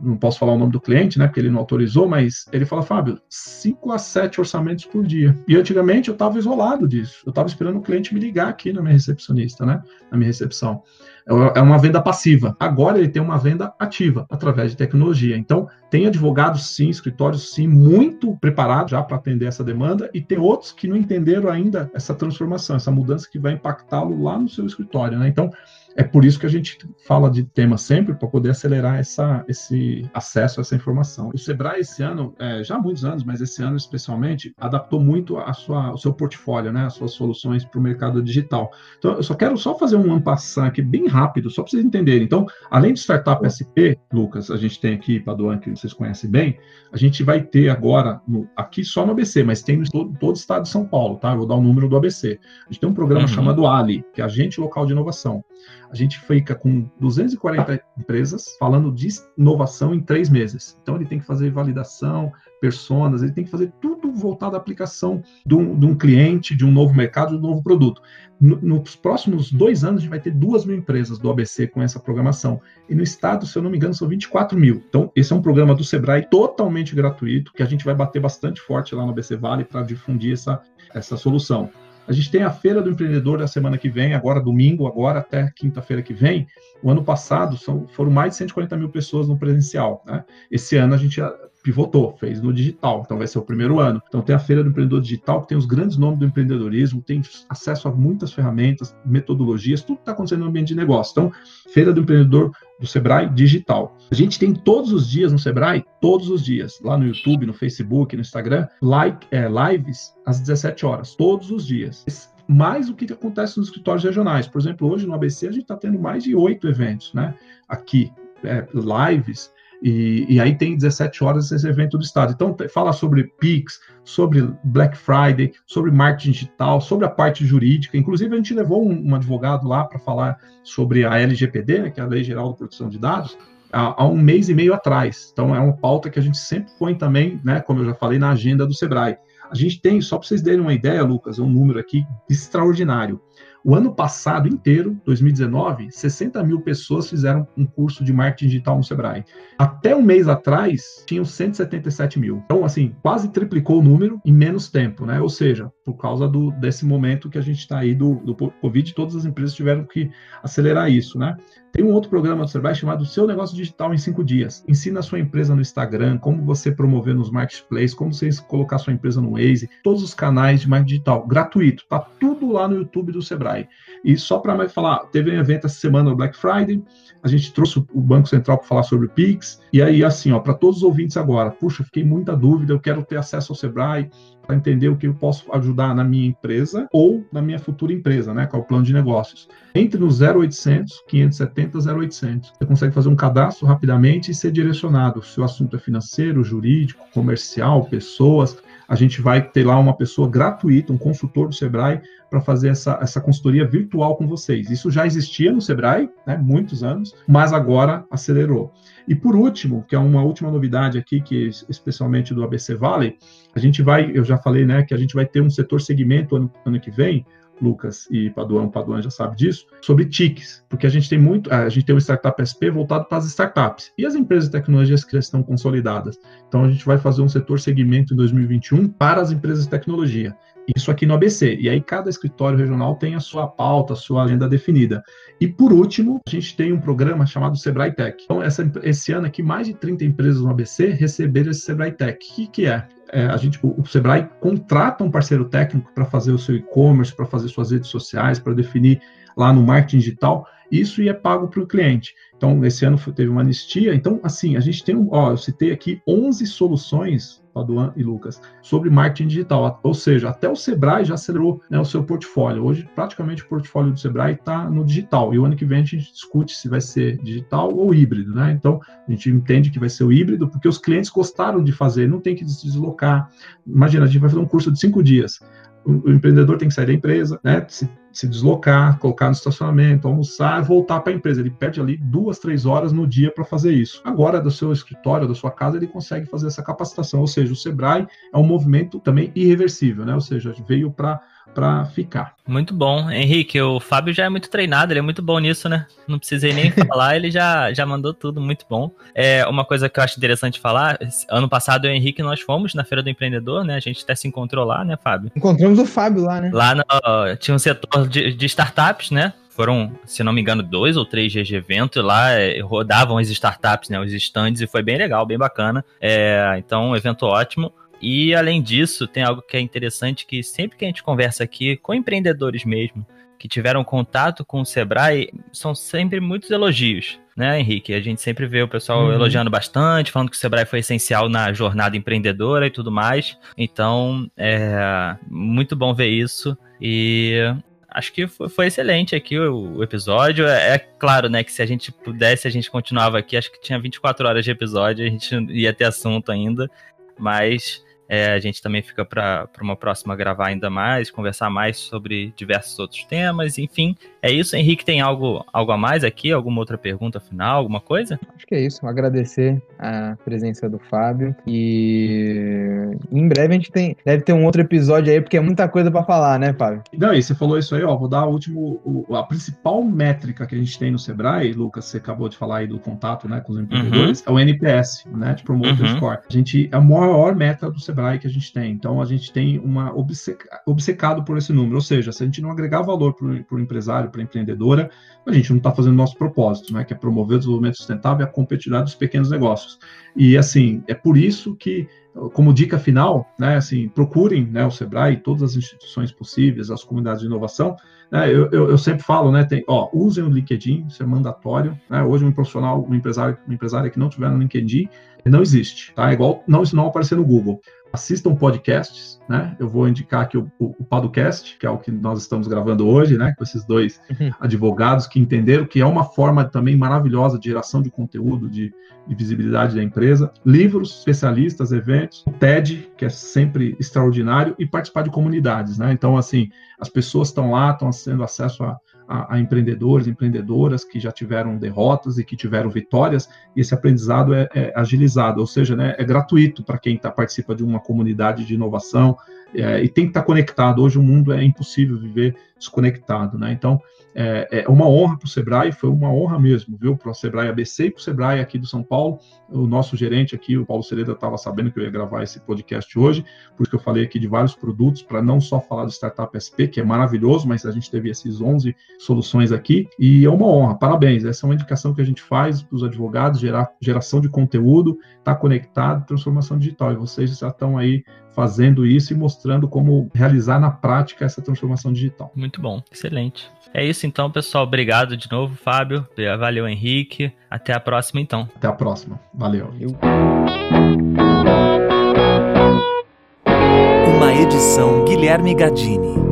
não posso falar o nome do cliente, né, porque ele não autorizou, mas ele fala, Fábio, 5 a 7 orçamentos por dia. E antigamente eu estava isolado disso. Eu estava esperando o cliente me ligar aqui na minha recepcionista, né, na minha recepção. É, é uma venda passiva. Agora ele tem uma venda ativa através de tecnologia. Então, tem advogados sim, escritórios sim, muito preparados já para atender essa demanda, e tem outros que não entenderam ainda essa transformação, essa mudança que vai impactá-lo lá no seu escritório, né? Então, é por isso que a gente fala de tema sempre, para poder acelerar essa, esse acesso a essa informação. O Sebrae, esse ano, é, já há muitos anos, mas esse ano especialmente, adaptou muito a sua, o seu portfólio, né, as suas soluções para o mercado digital. Então, eu só quero só fazer um ampassant aqui bem rápido, só para vocês entenderem. Então, além de Startup SP, Lucas, a gente tem aqui, Paduan, que vocês conhecem bem, a gente vai ter agora, no, aqui só no ABC, mas tem no todo, todo o estado de São Paulo, tá? Eu vou dar o número do ABC. A gente tem um programa uhum. chamado Ali, que é Agente Local de Inovação a gente fica com 240 empresas falando de inovação em três meses. Então ele tem que fazer validação, personas, ele tem que fazer tudo voltado à aplicação de um, de um cliente, de um novo mercado, de um novo produto. No, nos próximos dois anos, a gente vai ter duas mil empresas do ABC com essa programação. E no estado, se eu não me engano, são 24 mil. Então, esse é um programa do Sebrae totalmente gratuito, que a gente vai bater bastante forte lá no ABC Vale para difundir essa, essa solução. A gente tem a Feira do Empreendedor da semana que vem, agora domingo, agora até quinta-feira que vem. O ano passado são, foram mais de 140 mil pessoas no presencial. Né? Esse ano a gente pivotou, fez no digital, então vai ser o primeiro ano. Então tem a Feira do Empreendedor Digital, que tem os grandes nomes do empreendedorismo, tem acesso a muitas ferramentas, metodologias, tudo está acontecendo no ambiente de negócio. Então, Feira do Empreendedor do Sebrae Digital. A gente tem todos os dias no Sebrae, todos os dias, lá no YouTube, no Facebook, no Instagram, like, é, lives às 17 horas, todos os dias mais o que acontece nos escritórios regionais. Por exemplo, hoje no ABC a gente está tendo mais de oito eventos, né? Aqui, é, lives, e, e, aí tem 17 horas esse evento do Estado. Então, fala sobre PIX, sobre Black Friday, sobre marketing digital, sobre a parte jurídica. Inclusive, a gente levou um, um advogado lá para falar sobre a LGPD, né, que é a Lei Geral de Proteção de Dados, há, há, um mês e meio atrás. Então, é uma pauta que a gente sempre põe também, né, como eu já falei, na agenda do Sebrae. A gente tem, só para vocês terem uma ideia, Lucas, um número aqui extraordinário. O ano passado inteiro, 2019, 60 mil pessoas fizeram um curso de marketing digital no Sebrae. Até um mês atrás, tinham 177 mil. Então, assim, quase triplicou o número em menos tempo, né? Ou seja, por causa do, desse momento que a gente está aí do, do Covid, todas as empresas tiveram que acelerar isso, né? Tem um outro programa do Sebrae chamado Seu Negócio Digital em 5 Dias. Ensina a sua empresa no Instagram, como você promover nos marketplaces, como você colocar sua empresa no Waze, todos os canais de marketing digital, gratuito. Tá tudo lá no YouTube do Sebrae. E só para falar, teve um evento essa semana no Black Friday, a gente trouxe o Banco Central para falar sobre o Pix, e aí assim, ó, para todos os ouvintes agora, puxa, fiquei muita dúvida, eu quero ter acesso ao Sebrae, para entender o que eu posso ajudar na minha empresa ou na minha futura empresa, né? Qual é o plano de negócios. Entre no 0800 570 0800. Você consegue fazer um cadastro rapidamente e ser direcionado. Se o assunto é financeiro, jurídico, comercial, pessoas, a gente vai ter lá uma pessoa gratuita, um consultor do Sebrae, para fazer essa, essa consultoria virtual com vocês. Isso já existia no Sebrae, né, muitos anos, mas agora acelerou. E por último, que é uma última novidade aqui, que especialmente do ABC Valley, a gente vai, eu já falei, né, que a gente vai ter um setor segmento ano, ano que vem, Lucas e Paduan, Paduan já sabe disso, sobre TICs, porque a gente tem muito, a gente tem um Startup SP voltado para as startups e as empresas de tecnologias que já estão consolidadas. Então a gente vai fazer um setor segmento em 2021 para as empresas de tecnologia. Isso aqui no ABC. E aí cada escritório regional tem a sua pauta, a sua agenda definida. E por último, a gente tem um programa chamado Sebrae Tech. Então, essa, esse ano aqui, mais de 30 empresas no ABC receberam esse Sebrae Tech. O que, que é? É a gente, o, Sebrae contrata um parceiro técnico para fazer o seu e-commerce, para fazer suas redes sociais, para definir lá no marketing digital. Isso é pago para o cliente. Então, esse ano teve uma anistia. Então, assim, a gente tem, ó, eu citei aqui 11 soluções Paduan e Lucas, sobre marketing digital. Ou seja, até o Sebrae já acelerou né, o seu portfólio. Hoje, praticamente, o portfólio do Sebrae está no digital. E o ano que vem a gente discute se vai ser digital ou híbrido. Né? Então, a gente entende que vai ser o híbrido, porque os clientes gostaram de fazer, não tem que se deslocar. Imagina, a gente vai fazer um curso de cinco dias o, empreendedor tem que sair da empresa, né? Se, se deslocar, colocar no estacionamento, almoçar, voltar para a empresa. Ele perde ali duas, três horas no dia para fazer isso. Agora, do seu escritório, da sua casa, ele consegue fazer essa capacitação. Ou seja, o Sebrae é um movimento também irreversível, né? Ou seja, veio para para ficar. Muito bom. Henrique, o Fábio já é muito treinado, ele é muito bom nisso, né? Não precisei nem falar, ele já, já mandou tudo, muito bom. É uma coisa que eu acho interessante falar, ano passado eu e o Henrique nós fomos na Feira do Empreendedor, né? A gente até se encontrou lá, né, Fábio? Encontramos o Fábio lá, né? Lá no, tinha um setor de, de startups, né? foram, se não me engano, dois ou três dias de evento e lá é, rodavam as startups, né, os stands e foi bem legal, bem bacana. É, então, um evento ótimo. E além disso, tem algo que é interessante que sempre que a gente conversa aqui com empreendedores mesmo, que tiveram contato com o Sebrae, são sempre muitos elogios, né, Henrique? A gente sempre vê o pessoal uhum. elogiando bastante, falando que o Sebrae foi essencial na jornada empreendedora e tudo mais. Então, é muito bom ver isso. E acho que foi, foi excelente aqui o, o episódio. É, é, claro, né, que se a gente pudesse, a gente continuava aqui. Acho que tinha 24 horas de episódio, a gente ia ter assunto ainda. Mas é, a gente também fica para uma próxima gravar ainda mais, conversar mais sobre diversos outros temas, enfim. É isso, Henrique, tem algo, algo a mais aqui? Alguma outra pergunta final, alguma coisa? Acho que é isso, agradecer a presença do Fábio e em breve a gente tem, deve ter um outro episódio aí, porque é muita coisa para falar, né, Fábio? Não, e você falou isso aí, ó, vou dar a último, a principal métrica que a gente tem no Sebrae, Lucas, você acabou de falar aí do contato, né, com os empreendedores, uhum. é o NPS, né, de Promoter uhum. Score. A gente, é a maior meta do Sebrae Sebrae que a gente tem. Então, a gente tem uma obceca, obcecado por esse número. Ou seja, se a gente não agregar valor para o empresário, para a empreendedora, a gente não está fazendo nosso propósito, né, que é promover o desenvolvimento sustentável e a competitividade dos pequenos negócios. E, assim, é por isso que como dica final, né, assim, procurem né, o Sebrae, todas as instituições possíveis, as comunidades de inovação. Né, eu, eu, eu, sempre falo, né, tem, ó, usem o LinkedIn, isso é mandatório. Né, hoje, um profissional, um empresário, uma empresária que não tiver no LinkedIn, não existe, tá? É igual não, isso não aparecer no Google assistam podcasts, né? Eu vou indicar aqui o, o, o que é o que nós estamos gravando hoje, né? Com esses dois uhum. advogados que entenderam que é uma forma também maravilhosa de geração de conteúdo, de, de, visibilidade da empresa. Livros, especialistas, eventos, o TED, que é sempre extraordinário, e participar de comunidades, né? Então, assim, as pessoas estão lá, estão tendo acesso a a, a, empreendedores, empreendedoras que já tiveram derrotas e que tiveram vitórias, e esse aprendizado é, é agilizado, ou seja, né, é gratuito para quem tá, participa de uma comunidade de inovação é, e tem que estar tá conectado. Hoje o mundo é impossível viver desconectado, né? Então, é, é uma honra para o Sebrae, foi uma honra mesmo, viu, para o Sebrae ABC e para o Sebrae aqui do São Paulo. O nosso gerente aqui, o Paulo Cereda, estava sabendo que eu ia gravar esse podcast hoje, porque eu falei aqui de vários produtos, para não só falar do Startup SP, que é maravilhoso, mas a gente teve esses 11 soluções aqui, e é uma honra, parabéns. Essa é uma indicação que a gente faz para os advogados, gerar, geração de conteúdo, estar tá conectado, transformação digital, e vocês já estão aí fazendo isso e mostrando como realizar na prática essa transformação digital. Muito bom, excelente. É isso então, pessoal. Obrigado de novo, Fábio. Valeu, Henrique. Até a próxima, então. Até a próxima. Valeu. Valeu. Uma edição Guilherme Gadini.